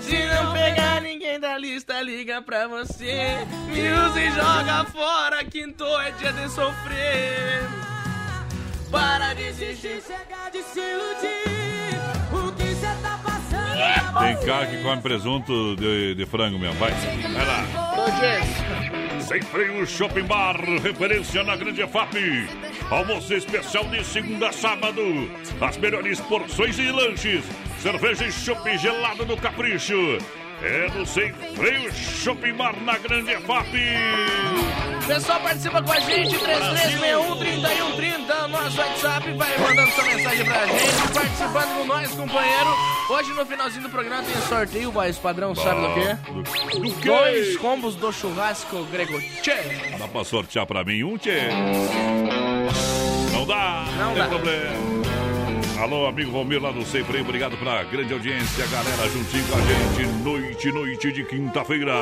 Se não pegar ninguém da lista, liga liga pra você. Me usa e joga fora, quinto é dia de sofrer. Para de desistir, chegar de se iludir. O que cê tá passando? Tem cara que come presunto de, de frango mesmo. Vai, vai lá. Sem freio Shopping Bar, referência na Grande EFAP. Almoço especial de segunda a sábado. As melhores porções e lanches. Cerveja e chopp gelado do Capricho. É no Sem Freio Shopping Bar na Grande EFAP. Pessoal, participa com a gente, 3361-3130, nosso WhatsApp, vai mandando sua mensagem pra gente, participando com nós, companheiro. Hoje, no finalzinho do programa, tem sorteio, voz padrão, sabe do quê? Do quê? Dois combos do churrasco grego. Tchê! Dá pra sortear pra mim um, tchê? Não dá, Não tem dá. problema. Alô, amigo Valmir lá do Sempre, obrigado pela grande audiência, galera, juntinho com a gente, noite, noite de quinta-feira.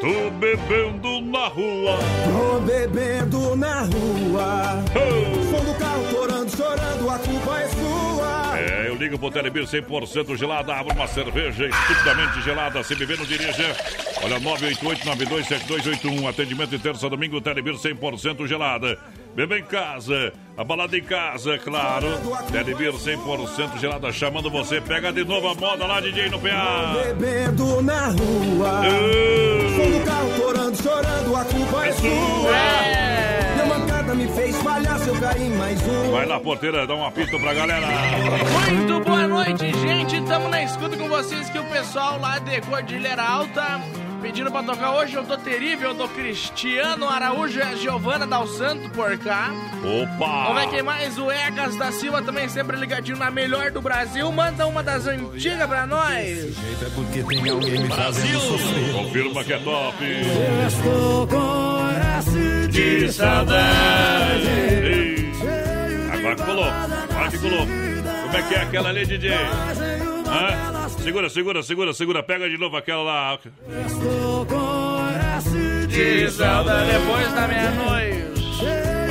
Tô bebendo na rua. Tô bebendo na rua. Som do carro torando, chorando, a culpa é sua. É, eu ligo pro Telebir 100% gelada, abro uma cerveja estupidamente gelada, se beber não dirija. Olha, 988-927281, atendimento de terça domingo, Telebir 100% gelada. Beba em casa, a balada em casa, claro. Telebir 100% gelada, chamando você. Pega de novo a moda lá, DJ no PA. Bebendo na rua. Som do carro torando, chorando, a culpa é sua. Minha mancada me fez falhar, se eu caí em mais um. Vai lá, porteira, dá um apito pra galera. Muito boa noite, gente. Estamos na escuta com vocês que o pessoal lá de Cordilheira Alta pedindo pra tocar hoje. Eu tô terrível, do Cristiano Araújo e a Giovana Dal Santo por cá. Opa! Vamos ver quem mais? O Egas da Silva também sempre ligadinho na melhor do Brasil. Manda uma das antigas pra nós. Jeito é porque tem alguém me fazendo sofrer. Confirma que é top. Estou com essa de saudade. Ei, Agora que colou, agora que colou. Como é que é aquela ali, DJ? Hã? Segura, segura, segura, segura. Pega de novo aquela lá. Estou com depois da meia-noite.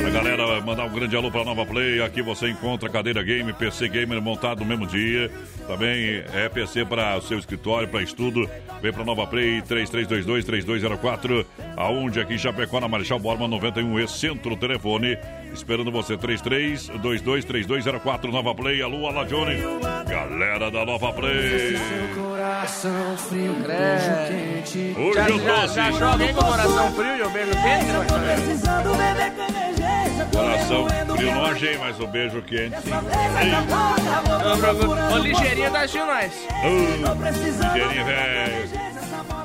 Pra galera, mandar um grande alô pra Nova Play. Aqui você encontra cadeira game, PC gamer montado no mesmo dia. Também é PC para seu escritório, para estudo. Vem pra Nova Play 3322-3204. Aonde aqui em Chapecó, na Marechal Borman 91 e Centro Telefone. Esperando você 3322-3204 Nova Play. Alô, Alá Johnny. Galera da Nova Play. Hoje Já, eu já, trouxe. já achou alguém com coração frio e o beijo quente? Eu tô precisando beber com emergência. tô Coração frio, não achei, mas o beijo quente Ô, ligeirinha tá assistindo nós. Ligeirinho, velho.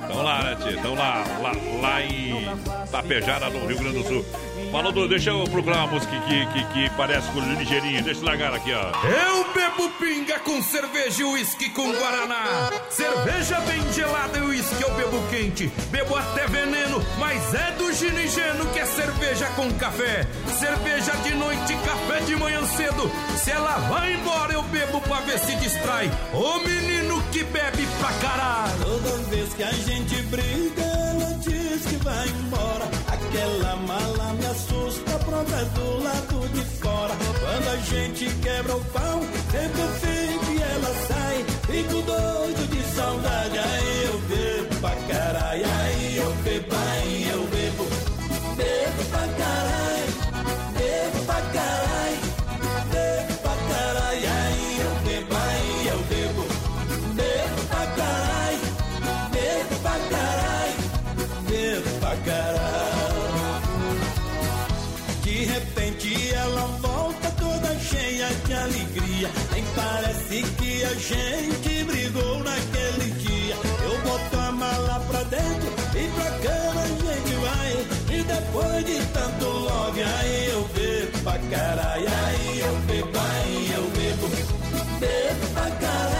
Tão lá, né, tia? Tão lá, lá, lá em Tapejara, no Rio Grande do Sul. Falou do. Deixa eu procurar uma música que, que, que parece com o ligeirinho. Deixa eu largar aqui, ó. Eu bebo pinga com cerveja e uísque com guaraná. Cerveja bem gelada e uísque eu bebo quente. Bebo até veneno, mas é do ginigeno que é cerveja com café. Cerveja de noite, café de manhã cedo. Se ela vai embora, eu bebo pra ver se distrai. Ô menino que bebe pra caralho. Toda vez que a gente briga, diz que vai embora. Aquela mala me assusta, pronta do lado de fora. Quando a gente quebra o pau, parece que a gente brigou naquele dia. Eu boto a mala pra dentro e pra cama a gente vai. E depois de tanto love, aí eu bebo pra caralho. Aí eu bebo, aí eu bebo. Bebo pra caralho,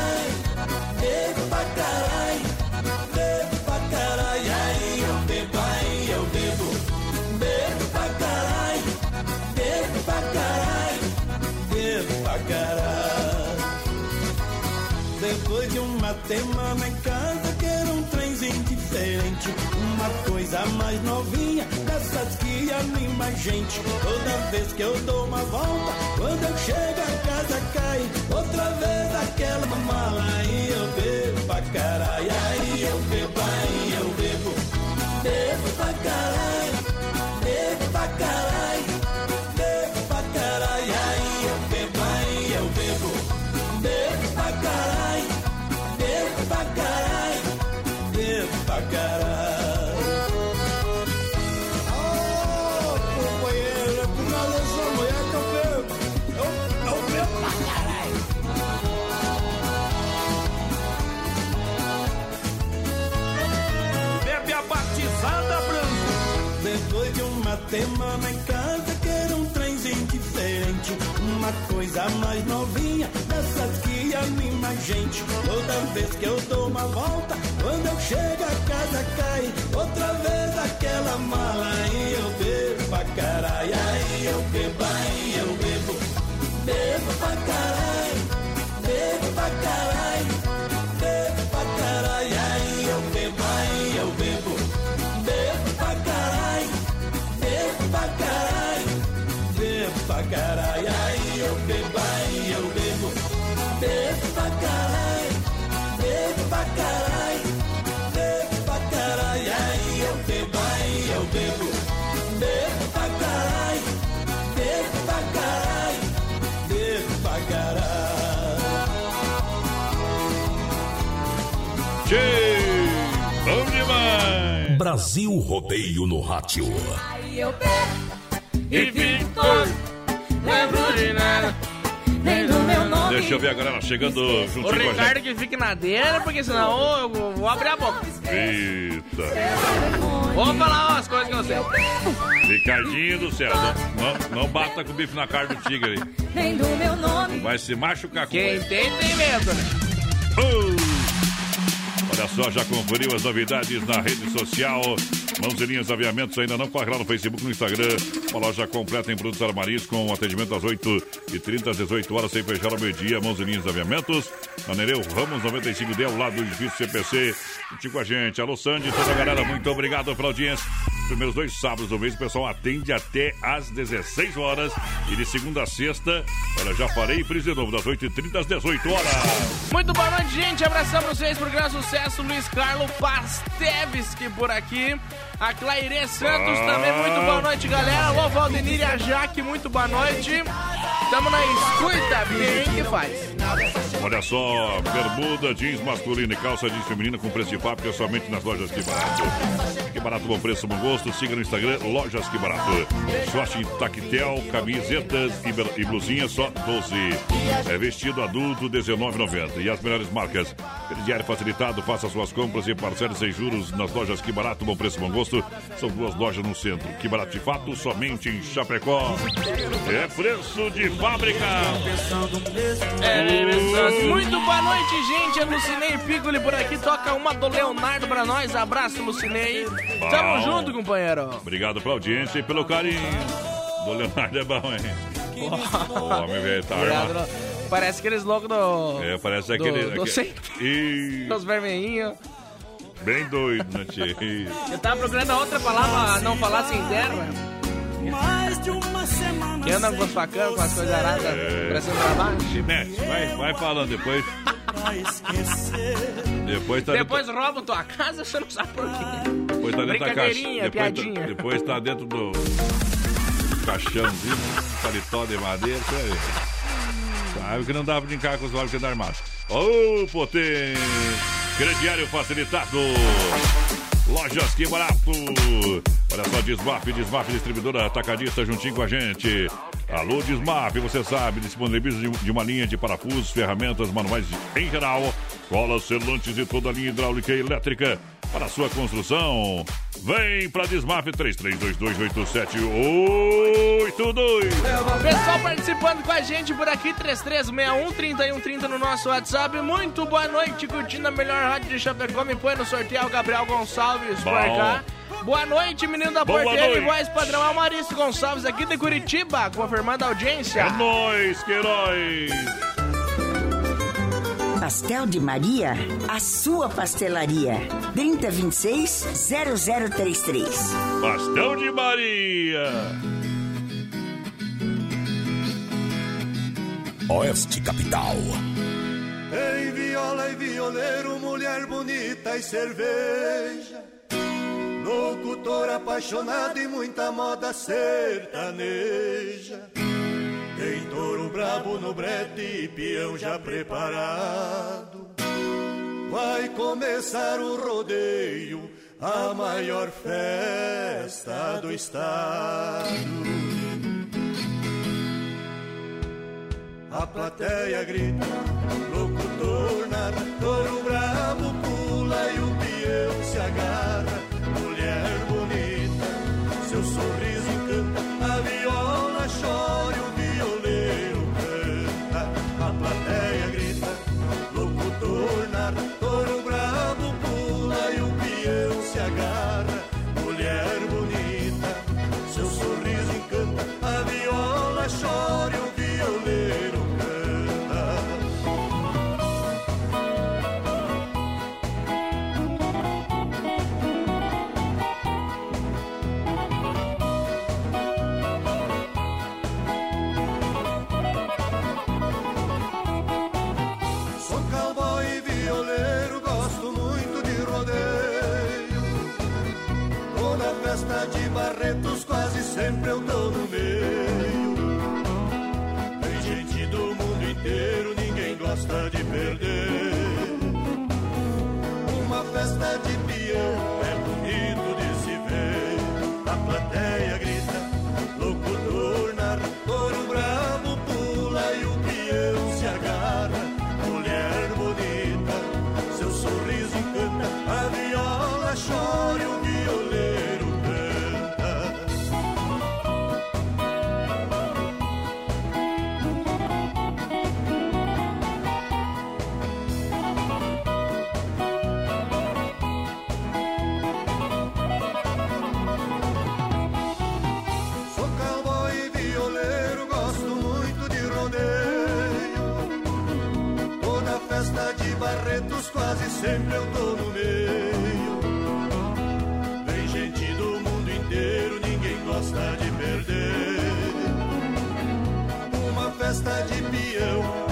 Tem mama em casa, que era um trenzinho diferente. Uma coisa mais novinha, dessas que anima a gente. Toda vez que eu dou uma volta, quando eu chego a casa cai. Outra vez aquela mala, aí eu bebo pra caralho. Aí eu bebo, aí eu bebo. Bebo pra caralho, bebo pra caralho. Coisa mais novinha, dessas que anima a gente. Toda vez que eu dou uma volta, quando eu chego a casa cai. Outra vez aquela mala aí eu bebo pra caralho. Aí eu bebo, aí eu bebo. Bebo pra caralho, bebo pra caralho. Brasil Rodeio no Rádio. Aí eu e fico todo, lembro de nada, nem do meu nome. Deixa eu ver a galera chegando O juntinho com a Ricardo gente. que fique na dele, porque senão eu vou, vou abrir a boca. Eita. Vou falar umas coisas que eu sei. Ricardinho do céu, não, não, não bata com o bife na cara do tigre aí. Nem do meu nome. Vai se machucar com Quem ele. tem, tem medo, né? Olha só, já conferiu as novidades na rede social. Mãos linhas aviamentos ainda não corre lá no Facebook, no Instagram. Uma loja completa em produtos armaris com atendimento às 8h30 às 18 horas, sem fechar ao meio-dia. Mãos linhas aviamentos. Na Nereu Ramos 95D, ao lado do edifício CPC. Juntinho com a gente. Alô, Sandy, toda a galera, muito obrigado pela audiência. Primeiros dois sábados do mês, o pessoal atende até às 16 horas. E de segunda a sexta, olha, já farei frise de novo, das 8h30 às 18 horas. Muito boa noite, gente. Abração pra vocês, programa Sucesso. Luiz Carlos Pastevski por aqui. A Claire Santos Ah. também. Muito boa noite, galera. Alô, Valdenir e a Jaque, muito boa noite. Tamo na escuta, bem que faz. Olha só, bermuda, jeans masculino e calça jeans feminina com preço de fábrica somente nas lojas Que Barato. Barato, bom preço, bom gosto. Siga no Instagram, lojas Que Barato. Short em tactel, camisetas e, e blusinha só 12. É vestido adulto, 19,90. E as melhores marcas. Crediário facilitado, faça suas compras e parcele sem juros nas lojas Que Barato, bom preço, bom gosto. São duas lojas no centro. Que Barato de fato, somente em Chapecó. É preço de fábrica. É, muito boa noite, gente. É Lucinei Piccoli por aqui. Toca uma do Leonardo pra nós. Abraço, Lucinei. Tamo Bom. junto, companheiro. Obrigado pela audiência e pelo carinho. Do Leonardo é bom, hein? O homem velho tá armado. Parece aqueles loucos do. É, parece do- aquele. do aquele- centro. Ih, Os vermelhinhos. bem doido, né, tio? Eu tava procurando outra palavra, não falar sem terra. Mais de uma semana Que anda com os facanos, com as coisas aradas, É. pra cima pra baixo. Se mexe, vai, vai falando depois. Depois tá Depois roubam tua casa, você não sabe por quê. Depois tá dentro da caixa. Depois piadinha. Tá, depois tá dentro do caixãozinho, paletó de madeira, você ver. Sabe que não dá pra brincar com os olhos sendo armados. Ô, potência! Crediário facilitado. Lojas Que Barato. Olha só, Desmaf, Desmaf Distribuidora Atacadista juntinho com a gente. Alô, Desmaf, você sabe, disponibiliza de- de uma linha de parafusos, ferramentas manuais em geral, colas, selantes e toda a linha hidráulica e elétrica para sua construção. Vem para Desmaf 33228782. Pessoal participando com a gente por aqui, 3361-3130 no nosso WhatsApp. Muito boa noite, curtindo a melhor rádio de Chapecó. Me põe no sorteio, Gabriel Gonçalves por Bom. cá. Boa noite, menino da Boa porteira e voz padrão. Maurício Gonçalves aqui de Curitiba, confirmando a audiência. É nóis, Queiroz! Pastel de Maria, a sua pastelaria. 3026-0033. Pastel de Maria! Oeste Capital. Ei, viola e violeiro, mulher bonita e cerveja. Locutor apaixonado e muita moda sertaneja. Tem touro brabo no brete e peão já preparado. Vai começar o rodeio, a maior festa do estado. A plateia grita, locutor nada, touro brabo sempre eu tô no meio. Vem gente do mundo inteiro, ninguém gosta de perder. Uma festa de peão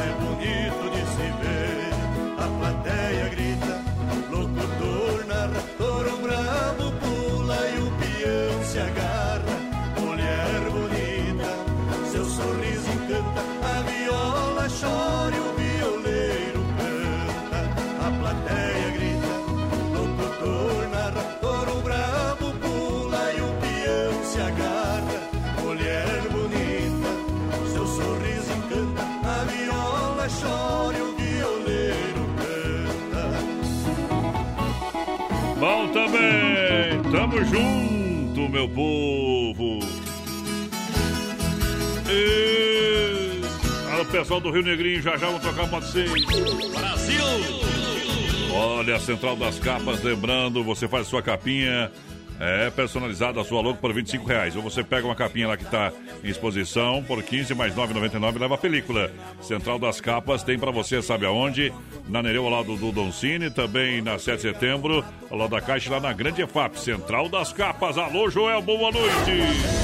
tamo junto, meu povo. E... Alô, pessoal do Rio Negrinho, já já vou tocar de seis. Brasil! Olha, a Central das Capas, lembrando, você faz sua capinha é personalizada a sua logo por 25 reais. Ou você pega uma capinha lá que está em exposição por 15 mais 9,99 e leva a película. Central das Capas tem para você, sabe aonde? Na Nereu, ao lado do Doncini, também na 7 de setembro, ao lado da Caixa, lá na Grande EFAP. Central das Capas. Alô, Joel, boa noite.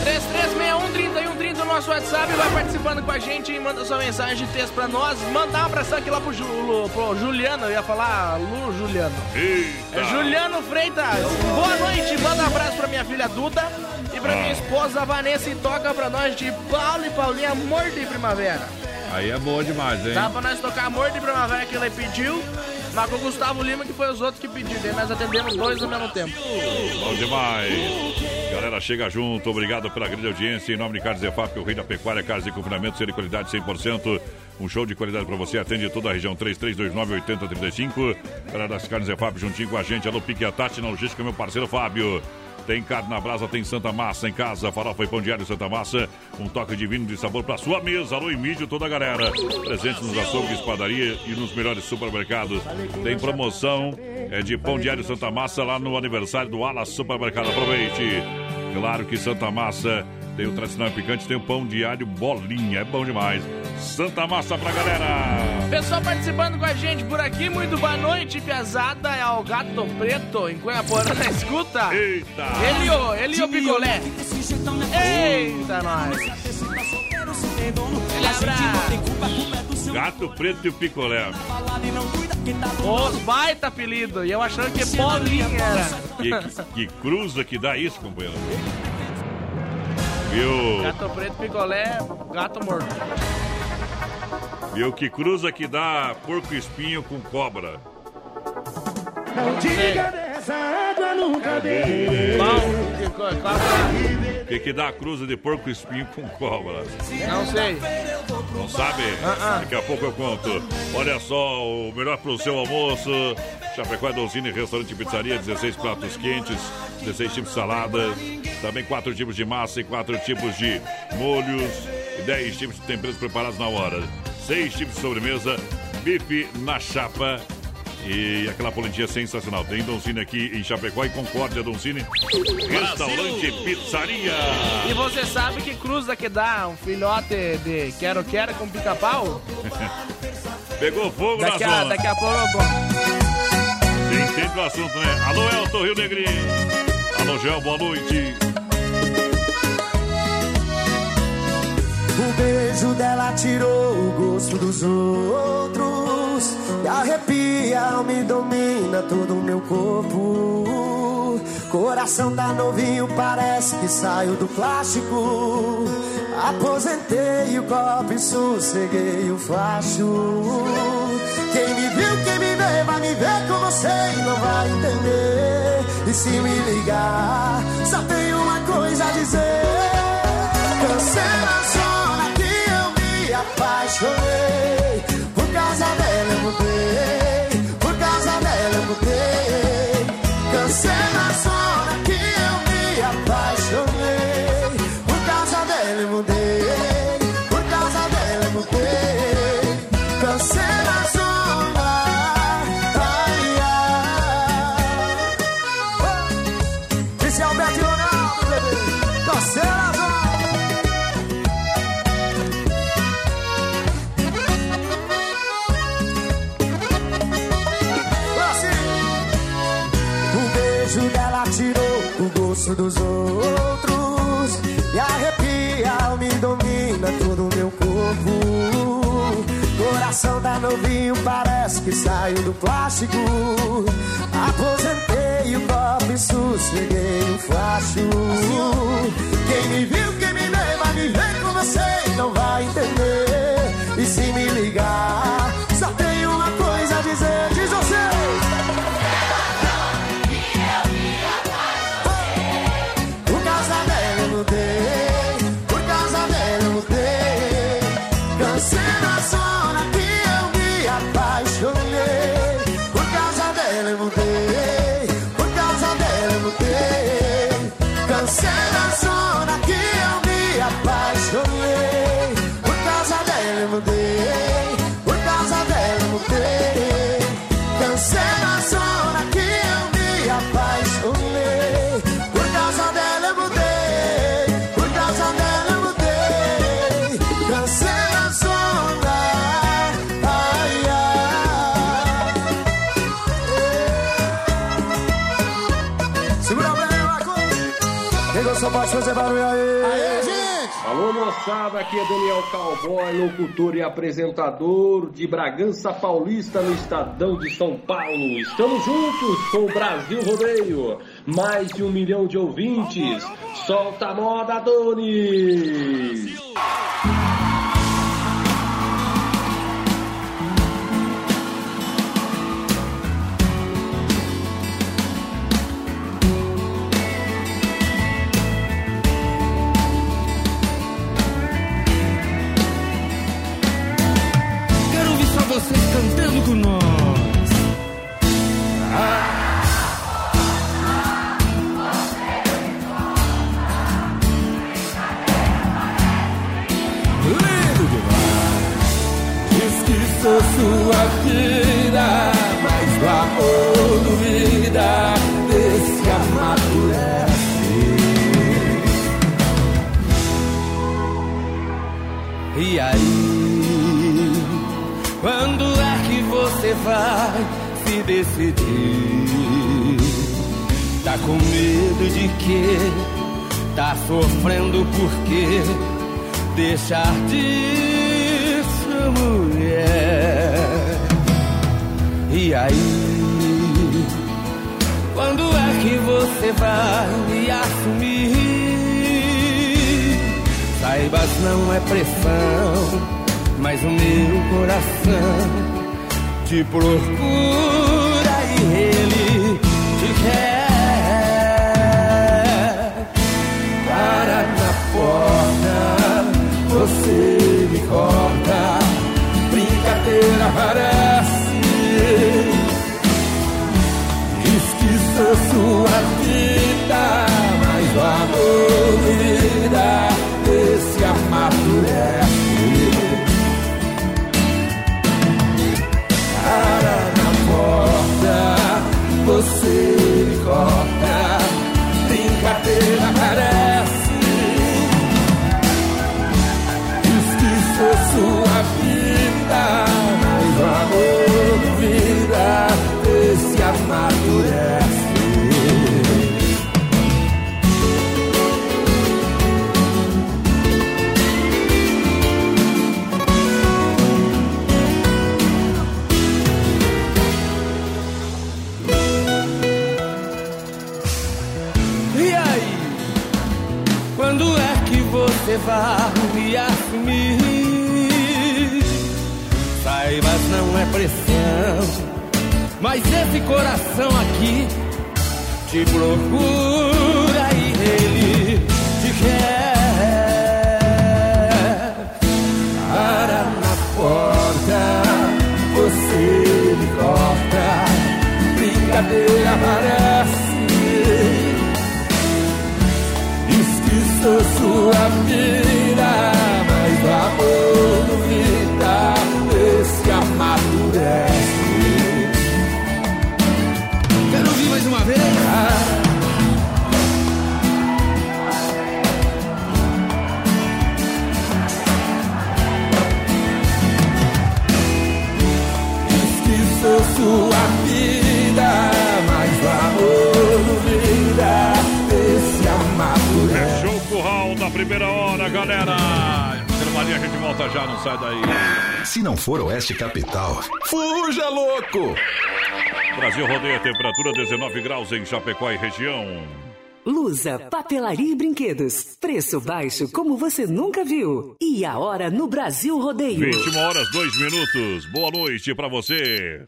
3361-3130 no nosso WhatsApp, vai participando com a gente e manda sua mensagem de texto pra nós. Mandar um abração aqui lá pro, Ju, pro Juliano, eu ia falar Lu Juliano. Eita. É Juliano Freitas, boa noite, manda um abraço pra minha filha Duda e pra Ah. minha esposa Vanessa e toca pra nós de Paulo e Paulinha Amor de Primavera. Aí é boa demais, hein? Dá pra nós tocar Amor de Primavera que ele pediu, mas com o Gustavo Lima que foi os outros que pediram, daí nós atendemos dois ao mesmo tempo. Bom demais. Galera, chega junto. Obrigado pela grande audiência. Em nome de Carlos Efap, o rei da pecuária, Carlos de confinamento, ser de qualidade 100%. Um show de qualidade para você. Atende toda a região 3329-8035. Galera das Carnes Efap, juntinho com a gente. Alô, Pique Tati na logística, meu parceiro Fábio. Tem carne na brasa, tem Santa Massa em casa, farofa e pão diário Santa Massa, um toque divino de sabor para sua mesa. Alô, Emílio, toda a galera. Presente nos açougues, padaria e nos melhores supermercados. Tem promoção é de pão diário Santa Massa lá no aniversário do Ala Supermercado. Aproveite. Claro que Santa Massa tem o tradicional picante, tem o pão diário bolinha. É bom demais. Santa Massa pra galera. Pessoal participando com a gente por aqui, muito boa noite, pesada. É o Gato Preto, em Cunhaporã, na escuta. Eita! Ele e o, ele e o Picolé. Eita, nós. Gato preto e o picolé. Os baita apelido. E eu achando que bolinha era. Que, que, que cruza que dá isso, companheiro. Viu? Gato preto, picolé, gato morto. Viu? Que cruza que dá porco espinho com cobra. Não diga dessa água nunca cobra. O que, que dá a cruza de porco espinho com cobra? Não sei. Não sabe? Daqui a pouco eu conto. Olha só, o melhor pro seu almoço. Chapecó é Donzini, restaurante e pizzaria, 16 pratos quentes, 16 tipos de salada, também 4 tipos de massa e 4 tipos de molhos, e 10 tipos de temperos preparados na hora. 6 tipos de sobremesa, bife na chapa e aquela polentinha sensacional. Tem Donzini aqui em Chapecó e Concórdia Donzini, restaurante pizzaria. E você sabe que cruza que dá um filhote de quero-quero com pica-pau? Pegou fogo Daqui na a, zona. daqui a pouco eu. Tem sempre o assunto, né? Alô, Elton Rio Negrinho. Alô, Gel, boa noite. O beijo dela tirou o gosto dos outros. E arrepia, me domina todo o meu corpo. Coração tá novinho, parece que saiu do plástico. Aposentei o copo e sosseguei o facho. Quem me viu, quem me vê, vai me ver com você e não vai entender. E se me ligar, só tem uma coisa a dizer. Cancela a zona que eu me apaixonei. Dela eu mudei. Cancela corpo Coração tá novinho, parece que saiu do plástico. Aposentei o copo sosseguei o facho. Quem me viu, quem me vê, vai me ver com você não vai entender. E se me ligar, só tem uma coisa a dizer, diz você moçada, aqui é Daniel Cowboy, locutor e apresentador de Bragança Paulista no Estadão de São Paulo. Estamos juntos com o Brasil Rodeio. Mais de um milhão de ouvintes. Solta a moda, Doni! Quero não sai daí. Se não for Oeste Capital, fuja louco! Brasil rodeia temperatura 19 graus em Chapecó e região. Lusa, papelaria e brinquedos. Preço baixo como você nunca viu. E a hora no Brasil Rodeio. 21 horas 2 minutos. Boa noite pra você.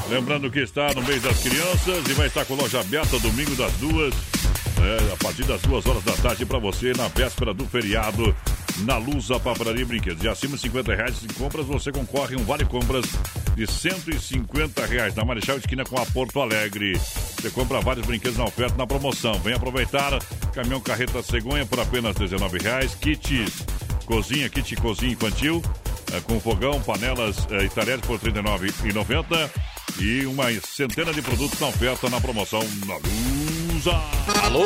Lembrando que está no mês das crianças e vai estar com loja aberta domingo das duas, né, a partir das duas horas da tarde para você na véspera do feriado na Lusa Papelaria e Brinquedos. E acima de 50 reais em compras você concorre um vale compras de 150 reais na Marechal Esquina com a Porto Alegre. Você compra vários brinquedos na oferta na promoção. Vem aproveitar caminhão carreta cegonha por apenas 19 reais. Kits cozinha, kit cozinha infantil eh, com fogão, panelas eh, e talheres por R$ 39,90 e uma centena de produtos na oferta na promoção na Lusa. Alô,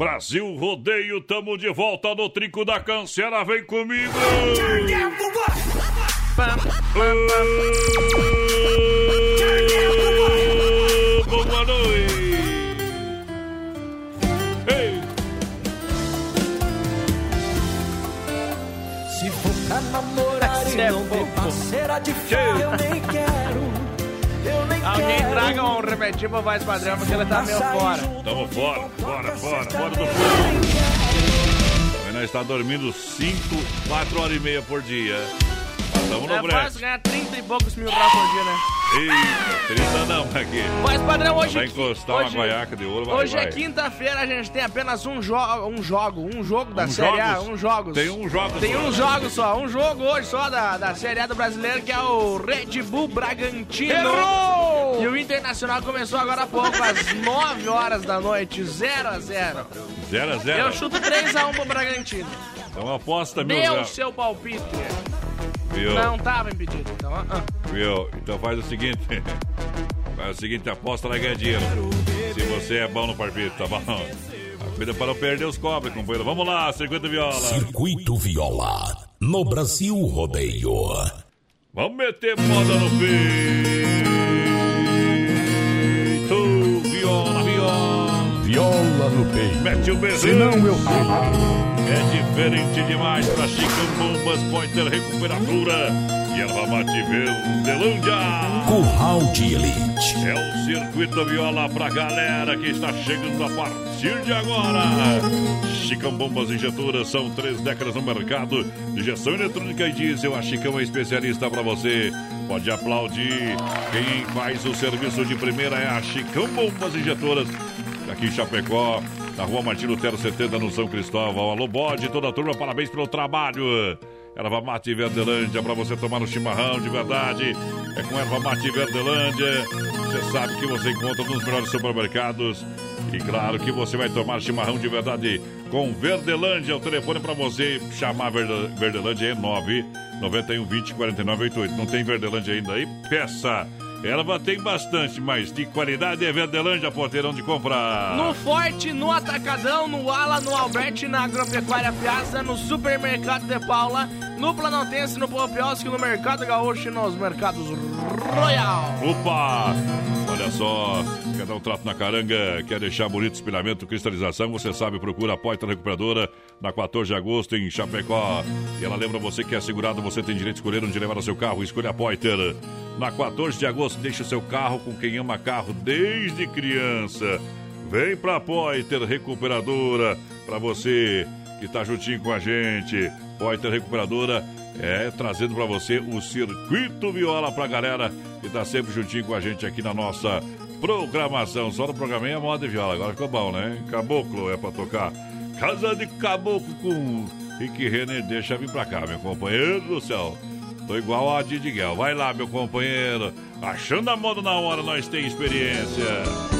Brasil Rodeio, tamo de volta no Trinco da Cancela, vem comigo! Ô, Boa noite! Ei! Se for pra namorar e não ter parceira de fé, eu nem quero. Alguém traga um remédio pro voz padrão, porque ele tá meio fora. Tamo fora, fora, fora, fora do fogo! Nós está dormindo 5, 4 horas e meia por dia. Tamo no É break. fácil ganhar 30 e poucos mil reais por dia, né? Eita, 30 não, aqui. Voz padrão, hoje... Vai encostar hoje- uma guaiaca de ouro, vai, Hoje vai. é quinta-feira, a gente tem apenas um, jo um jogo, um jogo da Um Série A, jogos? um jogos. Tem um jogo Tem só. um jogo só, um jogo hoje só da, da Série A do Brasileiro, que é o Red Bull Bragantino. Errou! E o Internacional começou agora há pouco, às 9 horas da noite, 0 a 0 0 a 0 Eu chuto 3x1 pro Bragantino. Então aposta, meu Zé. o seu palpite. Viu? Não tava impedido, então... ah. Viu? Então faz o seguinte. Faz o seguinte, aposta lá e ganha dinheiro. Se você é bom no palpite, tá bom? Cuida para não perder os cobres, companheiro. Vamos lá, circuito viola. Circuito Viola, no Brasil Rodeio. Vamos meter moda no peito. Viola, viola. Viola no peito. Mete o berrinho. Senão eu É diferente demais pra Chicão Bombas Pointer Recuperadora. E ela vai Delândia. Curral de Elite. É o circuito viola pra galera que está chegando a partir de agora. Chicão Bombas Injetoras são três décadas no mercado injeção eletrônica e diesel. A Chicão é especialista para você. Pode aplaudir. Quem faz o serviço de primeira é a Chicão Bombas Injetoras. Aqui em Chapecó, na rua Martin Lutero 70, no São Cristóvão. Alô, bode, toda a turma, parabéns pelo trabalho. Erva Mate Verdelândia, para você tomar no chimarrão de verdade. É com Erva Mate Verdelândia. Você sabe que você encontra nos melhores supermercados. E claro que você vai tomar chimarrão de verdade com Verdelândia. O telefone para você chamar Verdelândia é 9 91 20 49 88. Não tem Verdelândia ainda aí? Peça! Erva tem bastante, mas de qualidade é Verdelândia, porteirão de comprar. No Forte, no Atacadão, no Ala, no Alberti, na Agropecuária Piazza, no Supermercado de Paula, no Planaltense, no Popiosque, no Mercado Gaúcho e nos Mercados Royal. Opa! Olha só, quer dar um trato na caranga, quer deixar bonito espelhamento, cristalização, você sabe, procura a Poitra Recuperadora na 14 de agosto em Chapecó. E ela lembra você que é segurado, você tem direito de escolher onde levar o seu carro, escolha a Poiter. Na 14 de agosto, deixe o seu carro com quem ama carro desde criança. Vem pra Poiter Recuperadora, pra você que tá juntinho com a gente. Poiter Recuperadora é trazendo para você o circuito viola pra galera que tá sempre juntinho com a gente aqui na nossa programação. Só no programa é moda de viola, agora ficou bom, né? Caboclo é pra tocar. Casa de Caboclo com Rick Renner, deixa vir pra cá, meu companheiro do céu. Tô igual a Didiguel. Vai lá, meu companheiro. Achando a moda na hora, nós tem experiência.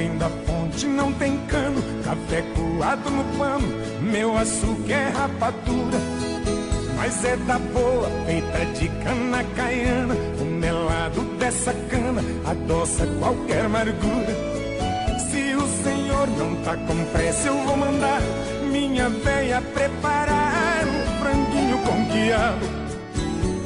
Vem da fonte, não tem cano, café coado no pano, meu açúcar é rapadura. Mas é da boa, feita de cana caiana. O melado dessa cana adoça qualquer amargura. Se o senhor não tá com pressa, eu vou mandar minha véia preparar um franguinho com quiabo.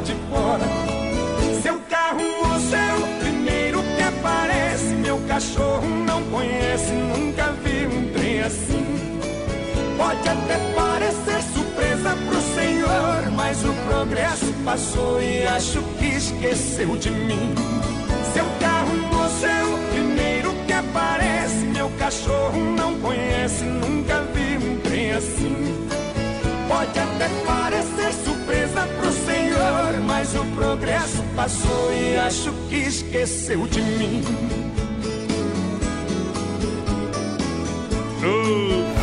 de fora. Seu carro, moço, é o primeiro que aparece. Meu cachorro não conhece, nunca vi um trem assim. Pode até parecer surpresa pro senhor, mas o progresso passou e acho que esqueceu de mim. Seu carro, moço, é o primeiro que aparece. Meu cachorro não conhece, nunca vi um trem assim. Pode até parecer surpresa pro senhor, mas o progresso passou e acho que esqueceu de mim. Vamos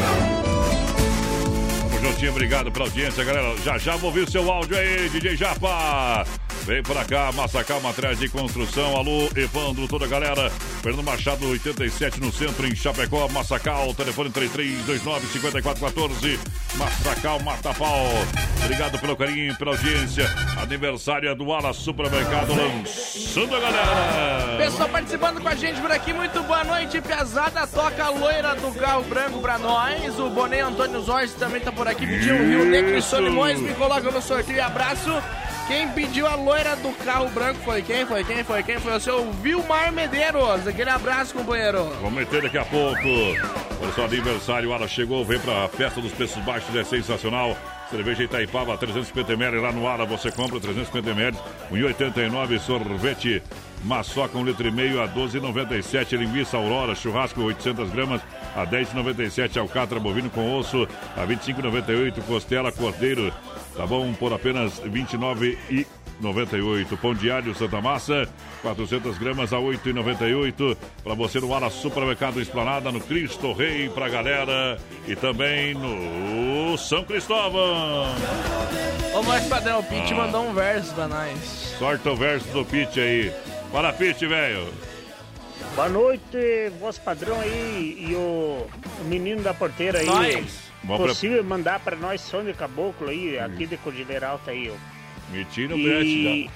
Gregotinho, obrigado pela audiência, galera. Já já vou ouvir seu áudio aí, DJ Japa. Vem pra cá, Massacal Materiais de Construção. Alô, Evandro, toda a galera. Fernando Machado, 87 no centro, em Chapecó, Massacal. Telefone 3329-5414. Massacal Matapau. Obrigado pelo carinho, pela audiência. Aniversário do Ala Supermercado, lançando a galera. Pessoal participando com a gente por aqui, muito boa noite, Piazada. Toca a loira do carro branco pra nós. O Boné Antônio Zorzi também tá por aqui. Pediu o Rio Negro e Solimões, me coloca no sorteio. Abraço. Quem pediu a loira do carro branco foi quem? Foi quem? Foi quem? Foi o seu Vilmar Medeiros. Aquele abraço, companheiro. Vamos meter daqui a pouco. Olha só, aniversário, hora chegou, vem pra festa dos preços baixos, é sensacional. Cerveja Itaipava, 350ml lá no Ara, você compra 350ml, 1,89 sorvete maçoca, 1 litro e meio a 12,97, linguiça Aurora, churrasco 800 gramas a 10,97, alcatra bovino com osso a 25,98, costela cordeiro, tá bom, por apenas 29 e 98. Pão diário Santa Massa, 400 gramas a 8,98. Para você no Ara Supermercado Esplanada, no Cristo Rei, pra galera. E também no São Cristóvão. Ô, mais padrão, o Pete Ah. mandou um verso pra nós. Sorte o verso do Pete aí. Fala, Pete, velho. Boa noite, voz padrão aí e o, o menino da porteira aí. Nós. Pra- Possível mandar pra nós de caboclo aí, aqui de Cordilheira Alta aí, ó. Me tira o brete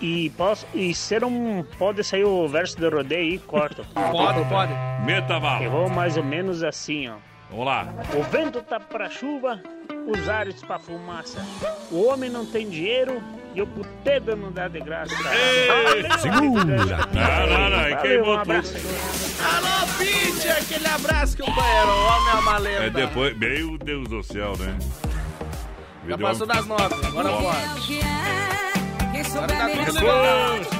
E, e, posso, e ser um. Pode sair o verso do rodeio aí, corta. Pode, pode. já. Meta bala. Eu vou mais ou menos assim, ó. Vamos lá. O vento tá pra chuva, os ares pra fumaça. O homem não tem dinheiro e o putedo não dá de graça. Segura. Não, não, não, queimou um abraço. Alô, Pete, aquele abraço, companheiro. Homem a maleta. É depois. Meu Deus do céu, né? Já Video- passou das nove, agora Ó. pode. Quem Agora tá tudo.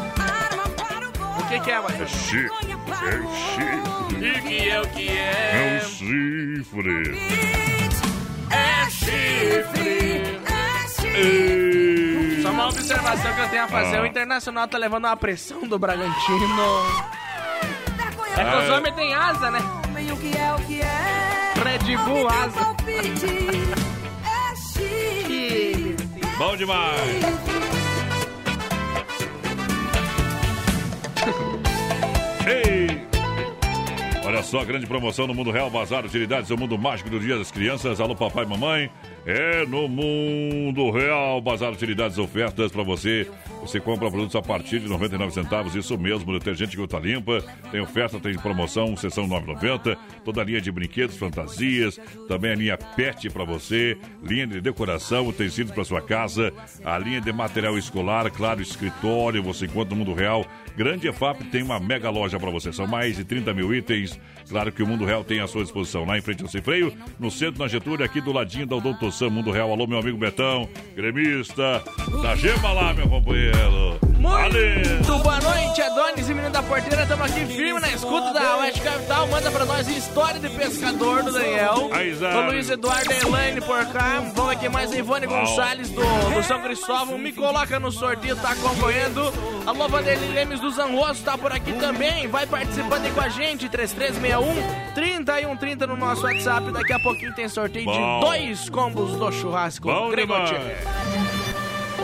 O que que é, Matheus? Chifre. É chifre. E que é o que É é? um chifre. É chifre. Ei. Só uma observação que eu tenho a fazer. Ah. O Internacional tá levando uma pressão do Bragantino. É que os Ah. homens têm asa, né? o que é o que é? Red Bull asa. É chifre. Bom demais. Ei! Olha só, grande promoção no Mundo Real, Bazar Utilidades, o mundo mágico do Dia das Crianças. Alô, papai e mamãe. É no Mundo Real, Bazar Utilidades, ofertas para você. Você compra produtos a partir de 99 centavos, isso mesmo, detergente gota limpa. Tem oferta, tem promoção, sessão 9,90. Toda a linha de brinquedos, fantasias. Também a linha PET para você. Linha de decoração, utensílios para sua casa. A linha de material escolar, claro, escritório. Você encontra no Mundo Real. Grande EFAP tem uma mega loja para você. São mais de 30 mil itens. Claro que o Mundo Real tem à sua disposição. Lá em frente ao Sem Freio, no centro, na Getúlio, aqui do ladinho da Odonto Sam, Mundo Real. Alô, meu amigo Betão, gremista. Da gema lá, meu companheiro. Valeu. Muito boa noite, Adonis e menino da porteira. Estamos aqui firme na escuta da Oeste Capital. Manda pra nós história de pescador do Daniel. O Luiz Eduardo Elaine por cá. Vamos aqui mais a Ivone. Gonçalves do, do São Cristóvão. Me coloca no sorteio, tá acompanhando. Alô, Vanderlei Lemes do Zanroso tá por aqui também. Vai participando aí com a gente. 3361 3130 no nosso WhatsApp. Daqui a pouquinho tem sorteio Bom. de dois combos do churrasco. Bom.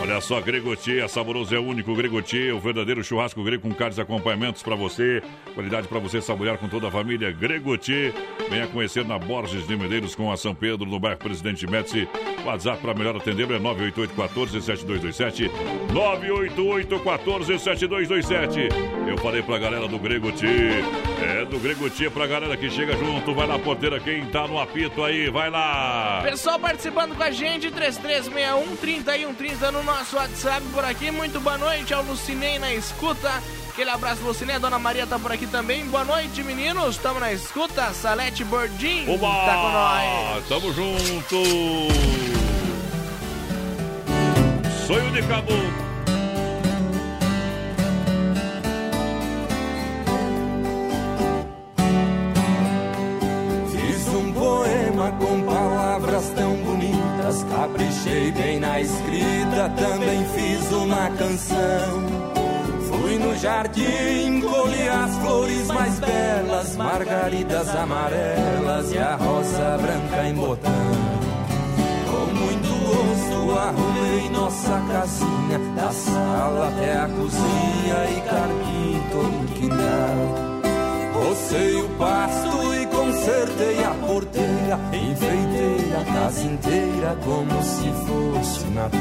Olha só, Gregotier, saboroso é único. Gregotier, o verdadeiro churrasco grego com carnes e acompanhamentos para você. Qualidade para você saborear com toda a família. Gregotier, venha conhecer na Borges de Medeiros com a São Pedro, no bairro Presidente Médici. WhatsApp para melhor atender é 988-14-7227. 988-14-7227. Eu falei pra galera do Gregotier. É do Gregotier pra galera que chega junto. Vai na porteira, quem tá no apito aí, vai lá. Pessoal participando com a gente, 3361-3130 no nosso WhatsApp por aqui. Muito boa noite ao Lucinei na escuta. Aquele abraço, Lucinei. A dona Maria tá por aqui também. Boa noite, meninos. Estamos na escuta. Salete Bordim Oba! tá com nós. Tamo junto! Sonho de caboclo. Fiz um poema com caprichei bem na escrita, também fiz uma canção. Fui no jardim, colhi as flores mais belas, margaridas amarelas e a rosa branca em botão. gosto, arrumei nossa casinha, da sala até a cozinha e carguei todo quintal. Rocei o pasto e consertei a porteira, enfeitei a casa inteira como se fosse Natal.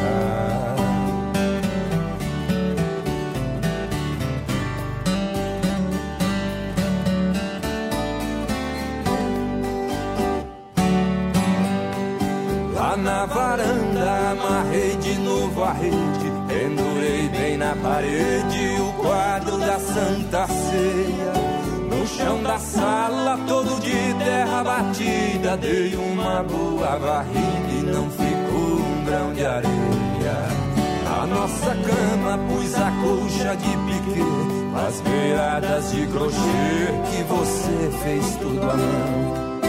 Lá na varanda amarrei de novo a rede, pendurei bem na parede o quadro da Santa Ceia. No chão da sala, todo de terra batida, dei uma boa varrida e não ficou um grão de areia. A nossa cama pus a colcha de piquê, as beiradas de crochê que você fez tudo à mão.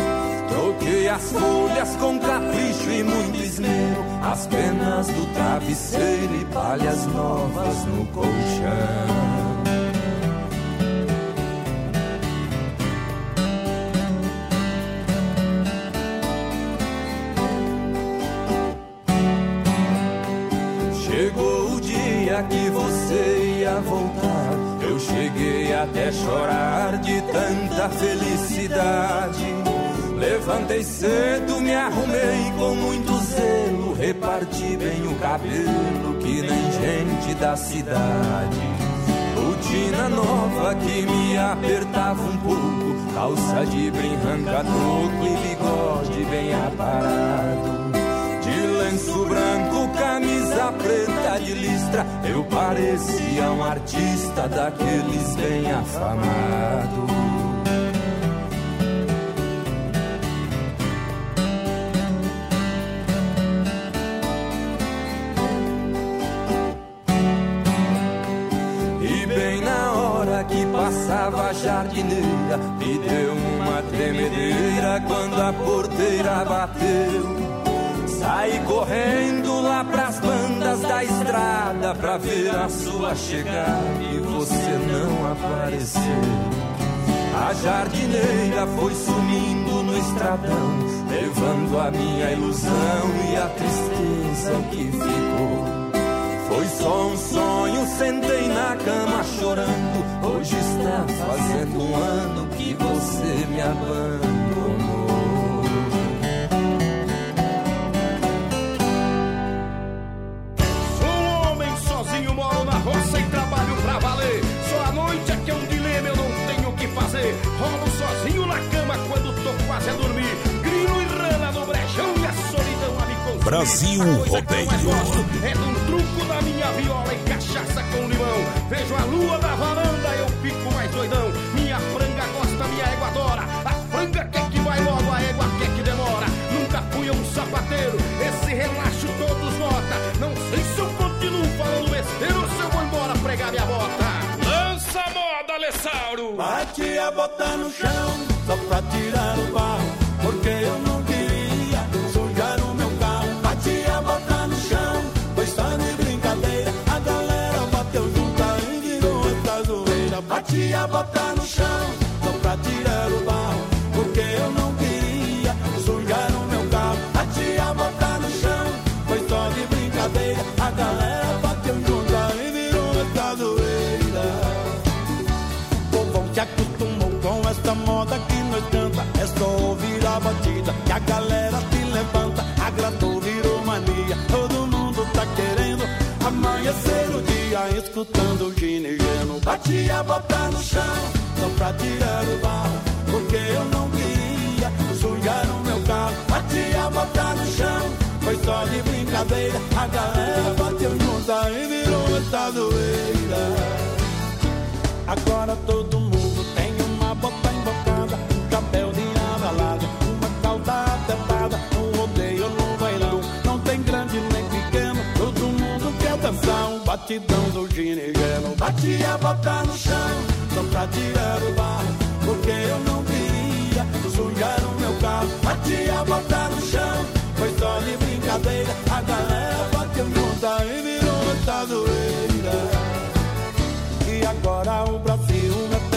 Troquei as folhas com capricho e muito esmero, as penas do travesseiro e palhas novas no colchão. Voltar. Eu cheguei até chorar de tanta felicidade. Levantei cedo, me arrumei com muito zelo. Reparti bem o cabelo, que nem gente da cidade. Botina nova que me apertava um pouco. Calça de brinranca troco e bigode bem aparado. De lenço branco, camisa preta de listra. Eu parecia um artista daqueles bem afamados. E bem na hora que passava a jardineira, me deu uma tremedeira quando a porteira bateu. Saí correndo lá pras bandas da estrada pra ver a sua chegada e você não apareceu. A jardineira foi sumindo no estradão, levando a minha ilusão e a tristeza que ficou. Foi só um sonho, sentei na cama chorando. Hoje está fazendo um ano que você me abandonou. Brasil Rodeio. mais gosto É de um truco da minha viola e cachaça com limão. Vejo a lua da varanda, eu fico mais doidão. Minha franga gosta, minha égua adora. A franga quer que vai logo, a égua quer que demora. Nunca fui um sapateiro, esse relaxo todos nota. Não sei se eu continuo falando besteira ou se eu vou embora pregar minha bota. Lança a moda, Alessauro! Bate a bota no chão, só pra tirar o barro, porque eu não zoeira. Bate a bota no chão, só pra tirar o barro, porque eu não queria sujar o meu carro. Bate a bota no chão, pois só de brincadeira. A galera bateu junto e virou essa zoeira. O povão se acostumou com essa moda que nós canta. É só ouvir a batida que a galera se levanta. Agradou, virou mania. Todo mundo tá querendo amanhecer escutando o ginegeno. Bati a bota no chão só pra tirar o barro. Porque eu não queria sujar o meu carro. Bati a bota no chão, foi só de brincadeira. A galera bateu junta e virou essa zoeira. Agora todo batidão do ginegeno. Bati a bota no chão, só pra tirar o barro, porque eu não queria sujar o meu carro. Bati a bota no chão, foi só de brincadeira, a galera bateu junta e virou zoeira. E agora o Brasil é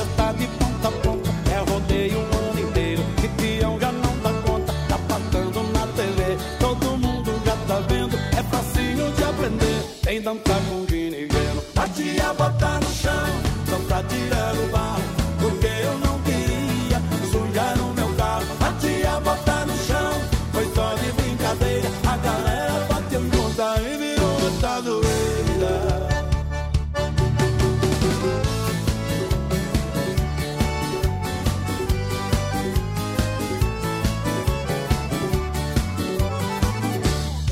botar no chão, só pra tirar o barro, porque eu não queria sujar o meu carro. Bati a botar no chão, foi só de brincadeira. A galera bateu conta e virou outra zoeira.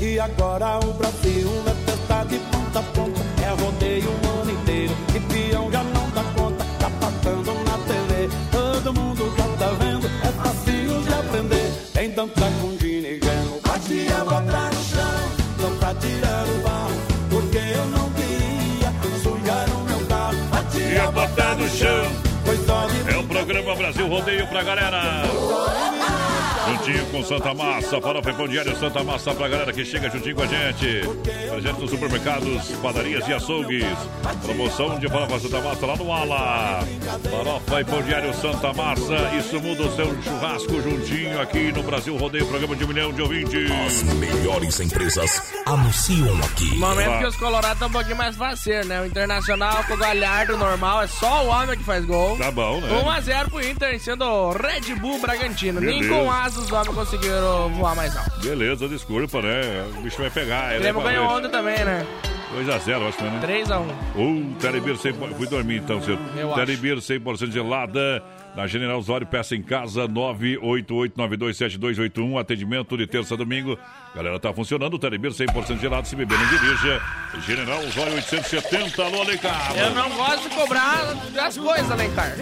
E agora o pra galera. Juntinho com Santa Massa, farofa e pão diário Santa Massa pra galera que chega juntinho com a gente. Presente nos supermercados, padarias e açougues. Promoção de farofa Santa Massa lá no Ala. Farofa e pão diário Santa Massa. Isso muda o seu churrasco juntinho aqui no Brasil Rodeio, programa de um milhão de ouvintes. As melhores empresas anunciam aqui. Momento que os colorados estão um pouquinho mais faceiro, né? O Internacional com o Galhardo normal, é só o homem que faz gol. Tá bom, né? 1x0 pro Inter, sendo Red Bull Bragantino. Nem Beleza. com asas homens conseguiram voar mais alto. Beleza, desculpa, né? O bicho vai pegar. O Grêmio ganhou ontem também, né? 2x0, acho que foi, né? 3x1. Uh, Telebir 100%. Fui dormir então, senhor. Eu Telebir 100% gelada. Na General Osório, peça em casa 988927281. Atendimento de terça a domingo. Galera, tá funcionando. O Telebir 100% gelado. Se beber, não dirija. General Osório 870. Alô, Alencar. Eu não gosto de cobrar as coisas, Alencar.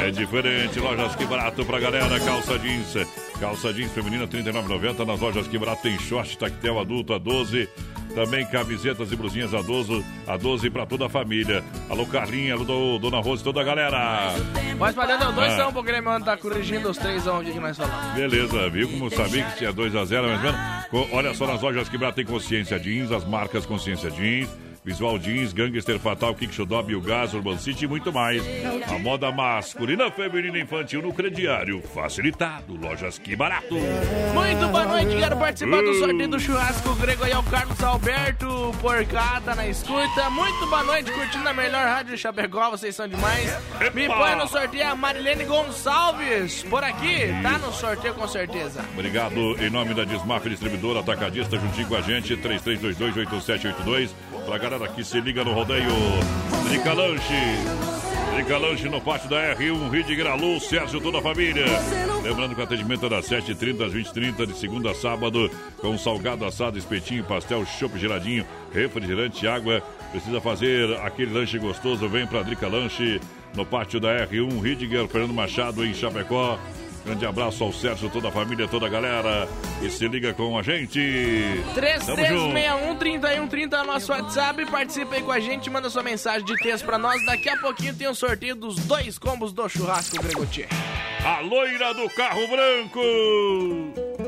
É diferente, lojas que barato pra galera, calça jeans. Calça jeans feminina R$ 39,90 nas lojas que barato tem short, tactel adulto a 12. Também camisetas e blusinhas a 12, a 12 pra toda a família. Alô Carlinha, alô do- Dona Rose, toda a galera. Mas dentro, dois Ah. são pro Grêmio ontem, tá corrigindo os três a aqui que nós falamos. Beleza, viu como eu sabia que tinha 2x0, mais ou menos? Co- Olha só nas lojas que barato tem Consciência Jeans, as marcas Consciência Jeans. Visual Jeans, Gangster Fatal, Kick Show Biogás, Urban City e muito mais. A moda masculina, feminina e infantil no crediário. Facilitado. Lojas que barato. Muito boa noite, quero participar do sorteio do churrasco grego aí, é o Carlos Alberto Porcata na escuta. Muito boa noite, curtindo a melhor rádio de Chapecó, vocês são demais. Me põe no sorteio a Marilene Gonçalves, por aqui, tá no sorteio com certeza. Obrigado em nome da Desmaf Distribuidora Atacadista, juntinho com a gente, 33228782. Pra galera que se liga no rodeio. Drica Lanche. Drica Lanche no pátio da R1, Rio Alô, Sérgio, toda a família. Lembrando que o atendimento é das 7h30 às 20h30, de segunda a sábado, com salgado assado, espetinho, pastel, chopp geladinho, refrigerante, água. Precisa fazer aquele lanche gostoso, vem pra Drica Lanche no pátio da R1, Ridiger, Fernando Machado, em Chapecó. Grande abraço ao Sérgio, toda a família, toda a galera. E se liga com a gente. Tamo junto. 3361-3130 é o nosso WhatsApp. Participa aí com a gente, manda sua mensagem de texto pra nós. Daqui a pouquinho tem o sorteio dos dois combos do churrasco Gregotier. A loira do carro branco.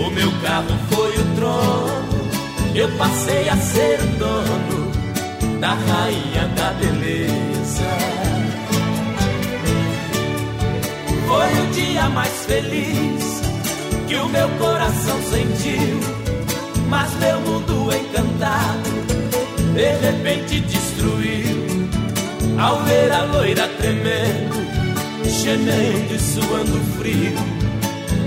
O meu carro foi o trono, eu passei a ser dono da rainha da beleza. Foi o dia mais feliz que o meu coração sentiu, mas meu mundo encantado de repente destruiu. Ao ver a loira tremendo, gemendo e suando frio,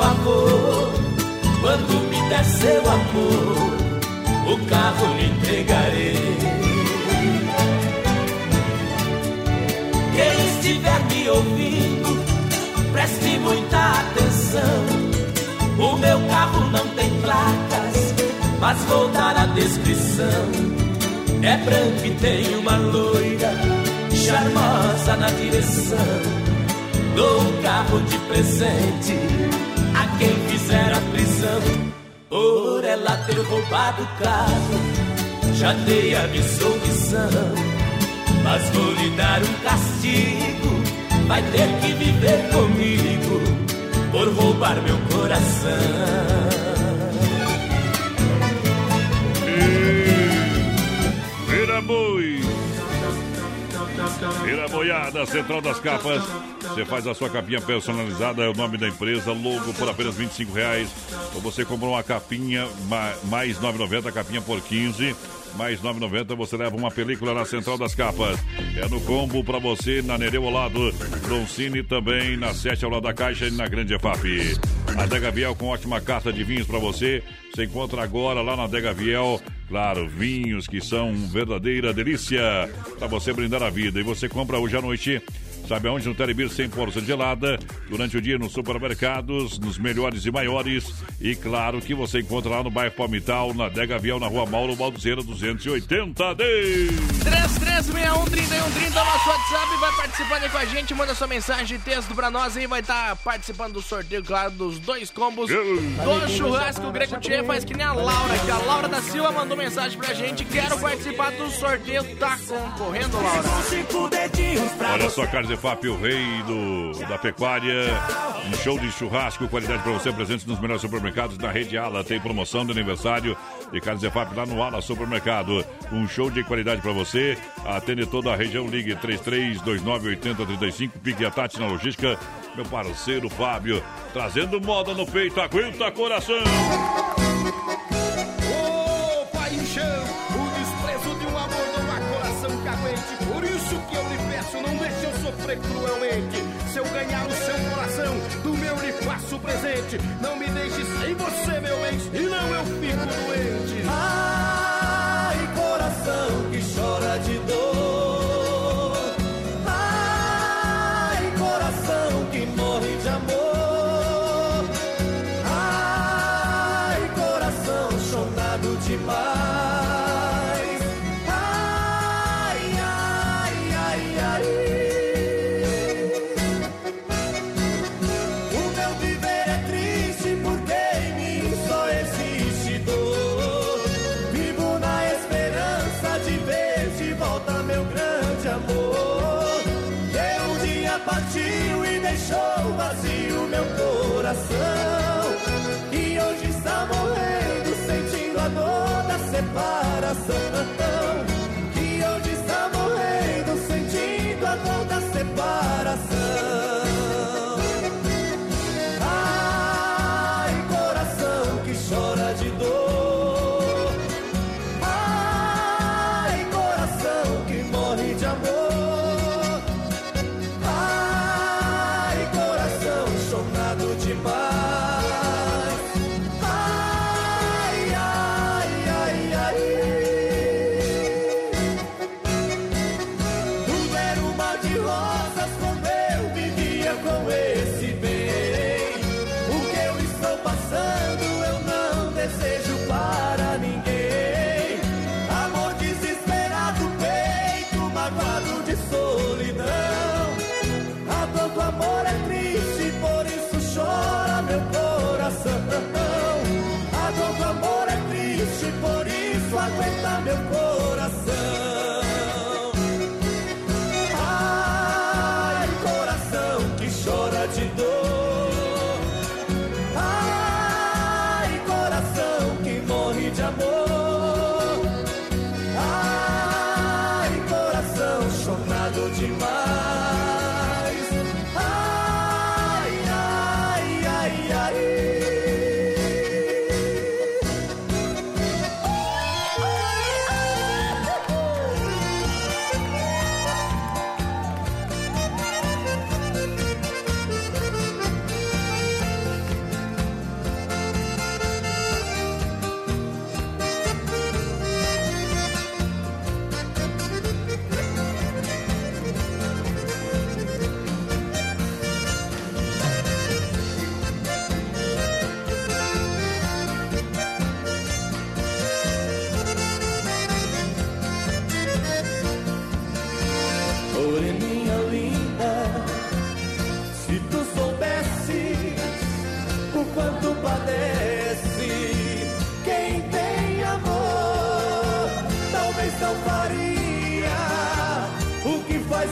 favor, quando me der seu amor, o carro lhe entregarei. Quem estiver me ouvindo, preste muita atenção. O meu carro não tem placas, mas vou dar a descrição. É branco e tem uma loira charmosa na direção. Dou um carro de presente quem fizer a prisão. Por ela ter roubado o carro, já dei a missão. Mas vou lhe dar um castigo, vai ter que viver comigo por roubar meu coração. Vira boi. Vira boiada, Central das Capas. Você faz a sua capinha personalizada, é o nome da empresa, logo por apenas 25 reais. Ou você comprou uma capinha, mais 9,90, capinha por 15 mais 9,90 você leva uma película na Central das Capas. É no combo para você, na Nereu ao lado, Broncini também, na 7 ao lado da Caixa e na Grande EFAP. A Dega Viel com ótima carta de vinhos para você. Você encontra agora lá na Dega Viel, claro, vinhos que são verdadeira delícia para você brindar a vida. E você compra hoje à noite Sabe aonde? No Telebir 100% gelada. Durante o dia nos supermercados, nos melhores e maiores. E claro que você encontra lá no bairro Palmital, na Dega Viel, na rua Mauro Balduzeira 280 D. 3361 nosso WhatsApp. Vai participando aí com a gente. Manda sua mensagem de texto pra nós aí. Vai estar tá participando do sorteio, claro, dos dois combos do churrasco. O Greco Tchê faz que nem a Laura, que a Laura da Silva mandou mensagem pra gente. Quero participar do sorteio. Tá concorrendo, Laura? Olha só, Carlos FAP, o rei do, da pecuária. Um show de churrasco, qualidade para você, presente nos melhores supermercados da rede Ala. Tem promoção de aniversário de Carlos EFAP lá no Ala Supermercado. Um show de qualidade para você. Atende toda a região. Ligue 33298035. Pique a Tati na logística. Meu parceiro Fábio, trazendo moda no peito. Aguenta coração. Sofrer cruelmente. Se eu ganhar o seu coração, do meu lhe faço presente. Não me deixe sem você, meu bem, senão eu fico doente. Ai, coração que chora de dor.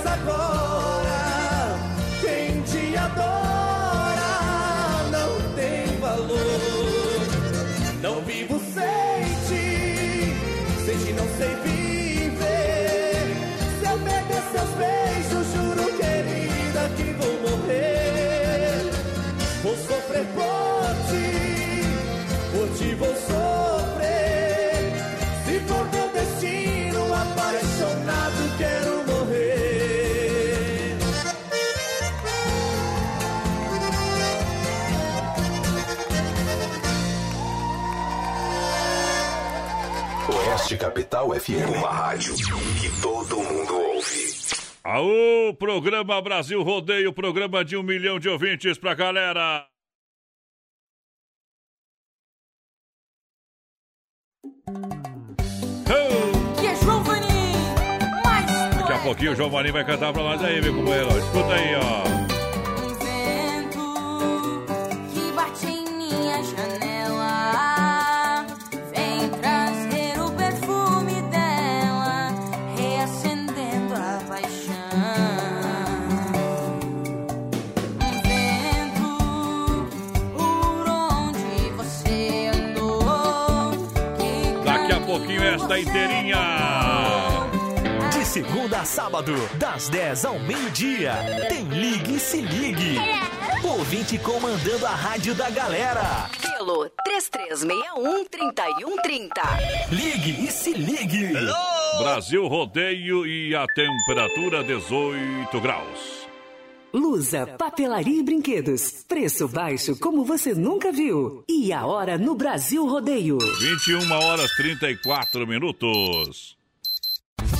Agora, quem te adora não tem valor. Não vivo sem ti, sem ti não sei viver. Se eu perder seus beijos, Capital FM. Uma rádio que todo mundo ouve. Aô, programa Brasil Rodeio, programa de um milhão de ouvintes pra galera. Que é João mais Daqui a pouquinho o João Marinho vai cantar pra nós aí, meu companheiro. Escuta aí, ó. Esta inteirinha. De segunda a sábado, das 10 ao meio-dia, tem Ligue e Se Ligue. Ouvinte comandando a rádio da galera. Pelo 3361-3130. Ligue e Se Ligue. Brasil Rodeio e a temperatura 18 graus. Lusa, papelaria e brinquedos. Preço baixo como você nunca viu. E a hora no Brasil Rodeio. 21 horas 34 minutos.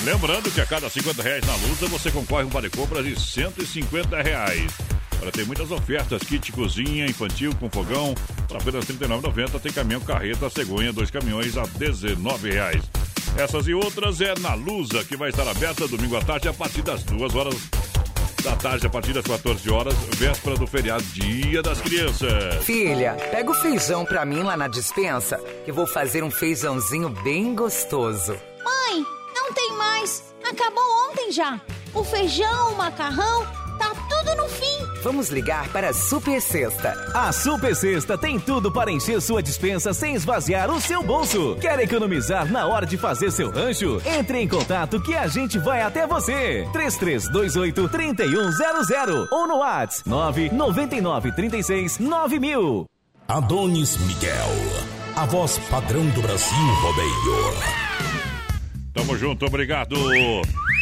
E lembrando que a cada 50 reais na Lusa você concorre um vale compras de 150 reais. Olha, tem muitas ofertas, kit cozinha infantil com fogão por apenas R$ 39,90. Tem caminhão carreta cegonha, dois caminhões a 19 reais. Essas e outras é na Lusa, que vai estar aberta domingo à tarde a partir das 2 horas da tarde, a partir das 14 horas, véspera do feriado Dia das Crianças. Filha, pega o feijão pra mim lá na dispensa, que vou fazer um feijãozinho bem gostoso. Acabou ontem já. O feijão, o macarrão, tá tudo no fim. Vamos ligar para a Super Sexta. A Super Sexta tem tudo para encher sua dispensa sem esvaziar o seu bolso. Quer economizar na hora de fazer seu rancho? Entre em contato que a gente vai até você. 3328-3100 ou no WhatsApp 999369000. Adonis Miguel, a voz padrão do Brasil Rodeio. Tamo junto, obrigado.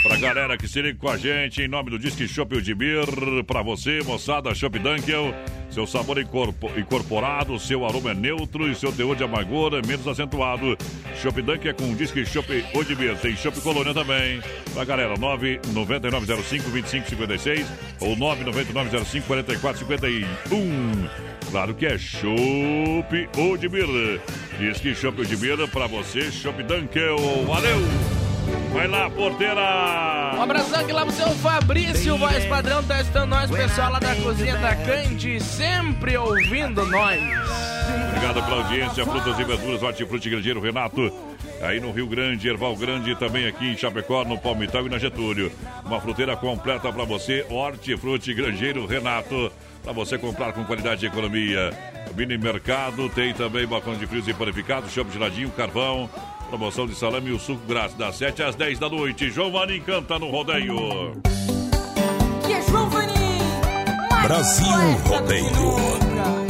Pra galera que se liga com a gente, em nome do Disque Shop Udimir, pra você, moçada, Shop Dunkel, seu sabor incorpo- incorporado, seu aroma é neutro e seu teor de amargor é menos acentuado. Shop Dunkel é com Disque Shop Udimir, tem Shop Colônia também. Pra galera, 99905-2556 ou 99905-4451. Claro que é Shop Udimir. Disque Shop Udimir pra você, Shop Dunkel. Valeu! Vai lá, porteira! Um abração aqui lá pro seu Fabrício, voz padrão, tá estando nós, pessoal lá da cozinha da Cante, sempre ouvindo nós. Obrigado pela audiência, frutas e verduras, hortifruti grandeiro Renato. Aí no Rio Grande, Erval Grande, também aqui em Chapecó, no Palmital e na Getúlio. Uma fruteira completa para você, hortifruti grandeiro Renato. Para você comprar com qualidade e economia. Mini Mercado tem também balcão de frios e panificados, chopp geladinho, carvão. Promoção de salame e o suco grátis das 7 às 10 da noite. Marim canta no rodeio. Que é mais Brasil do Rodeio.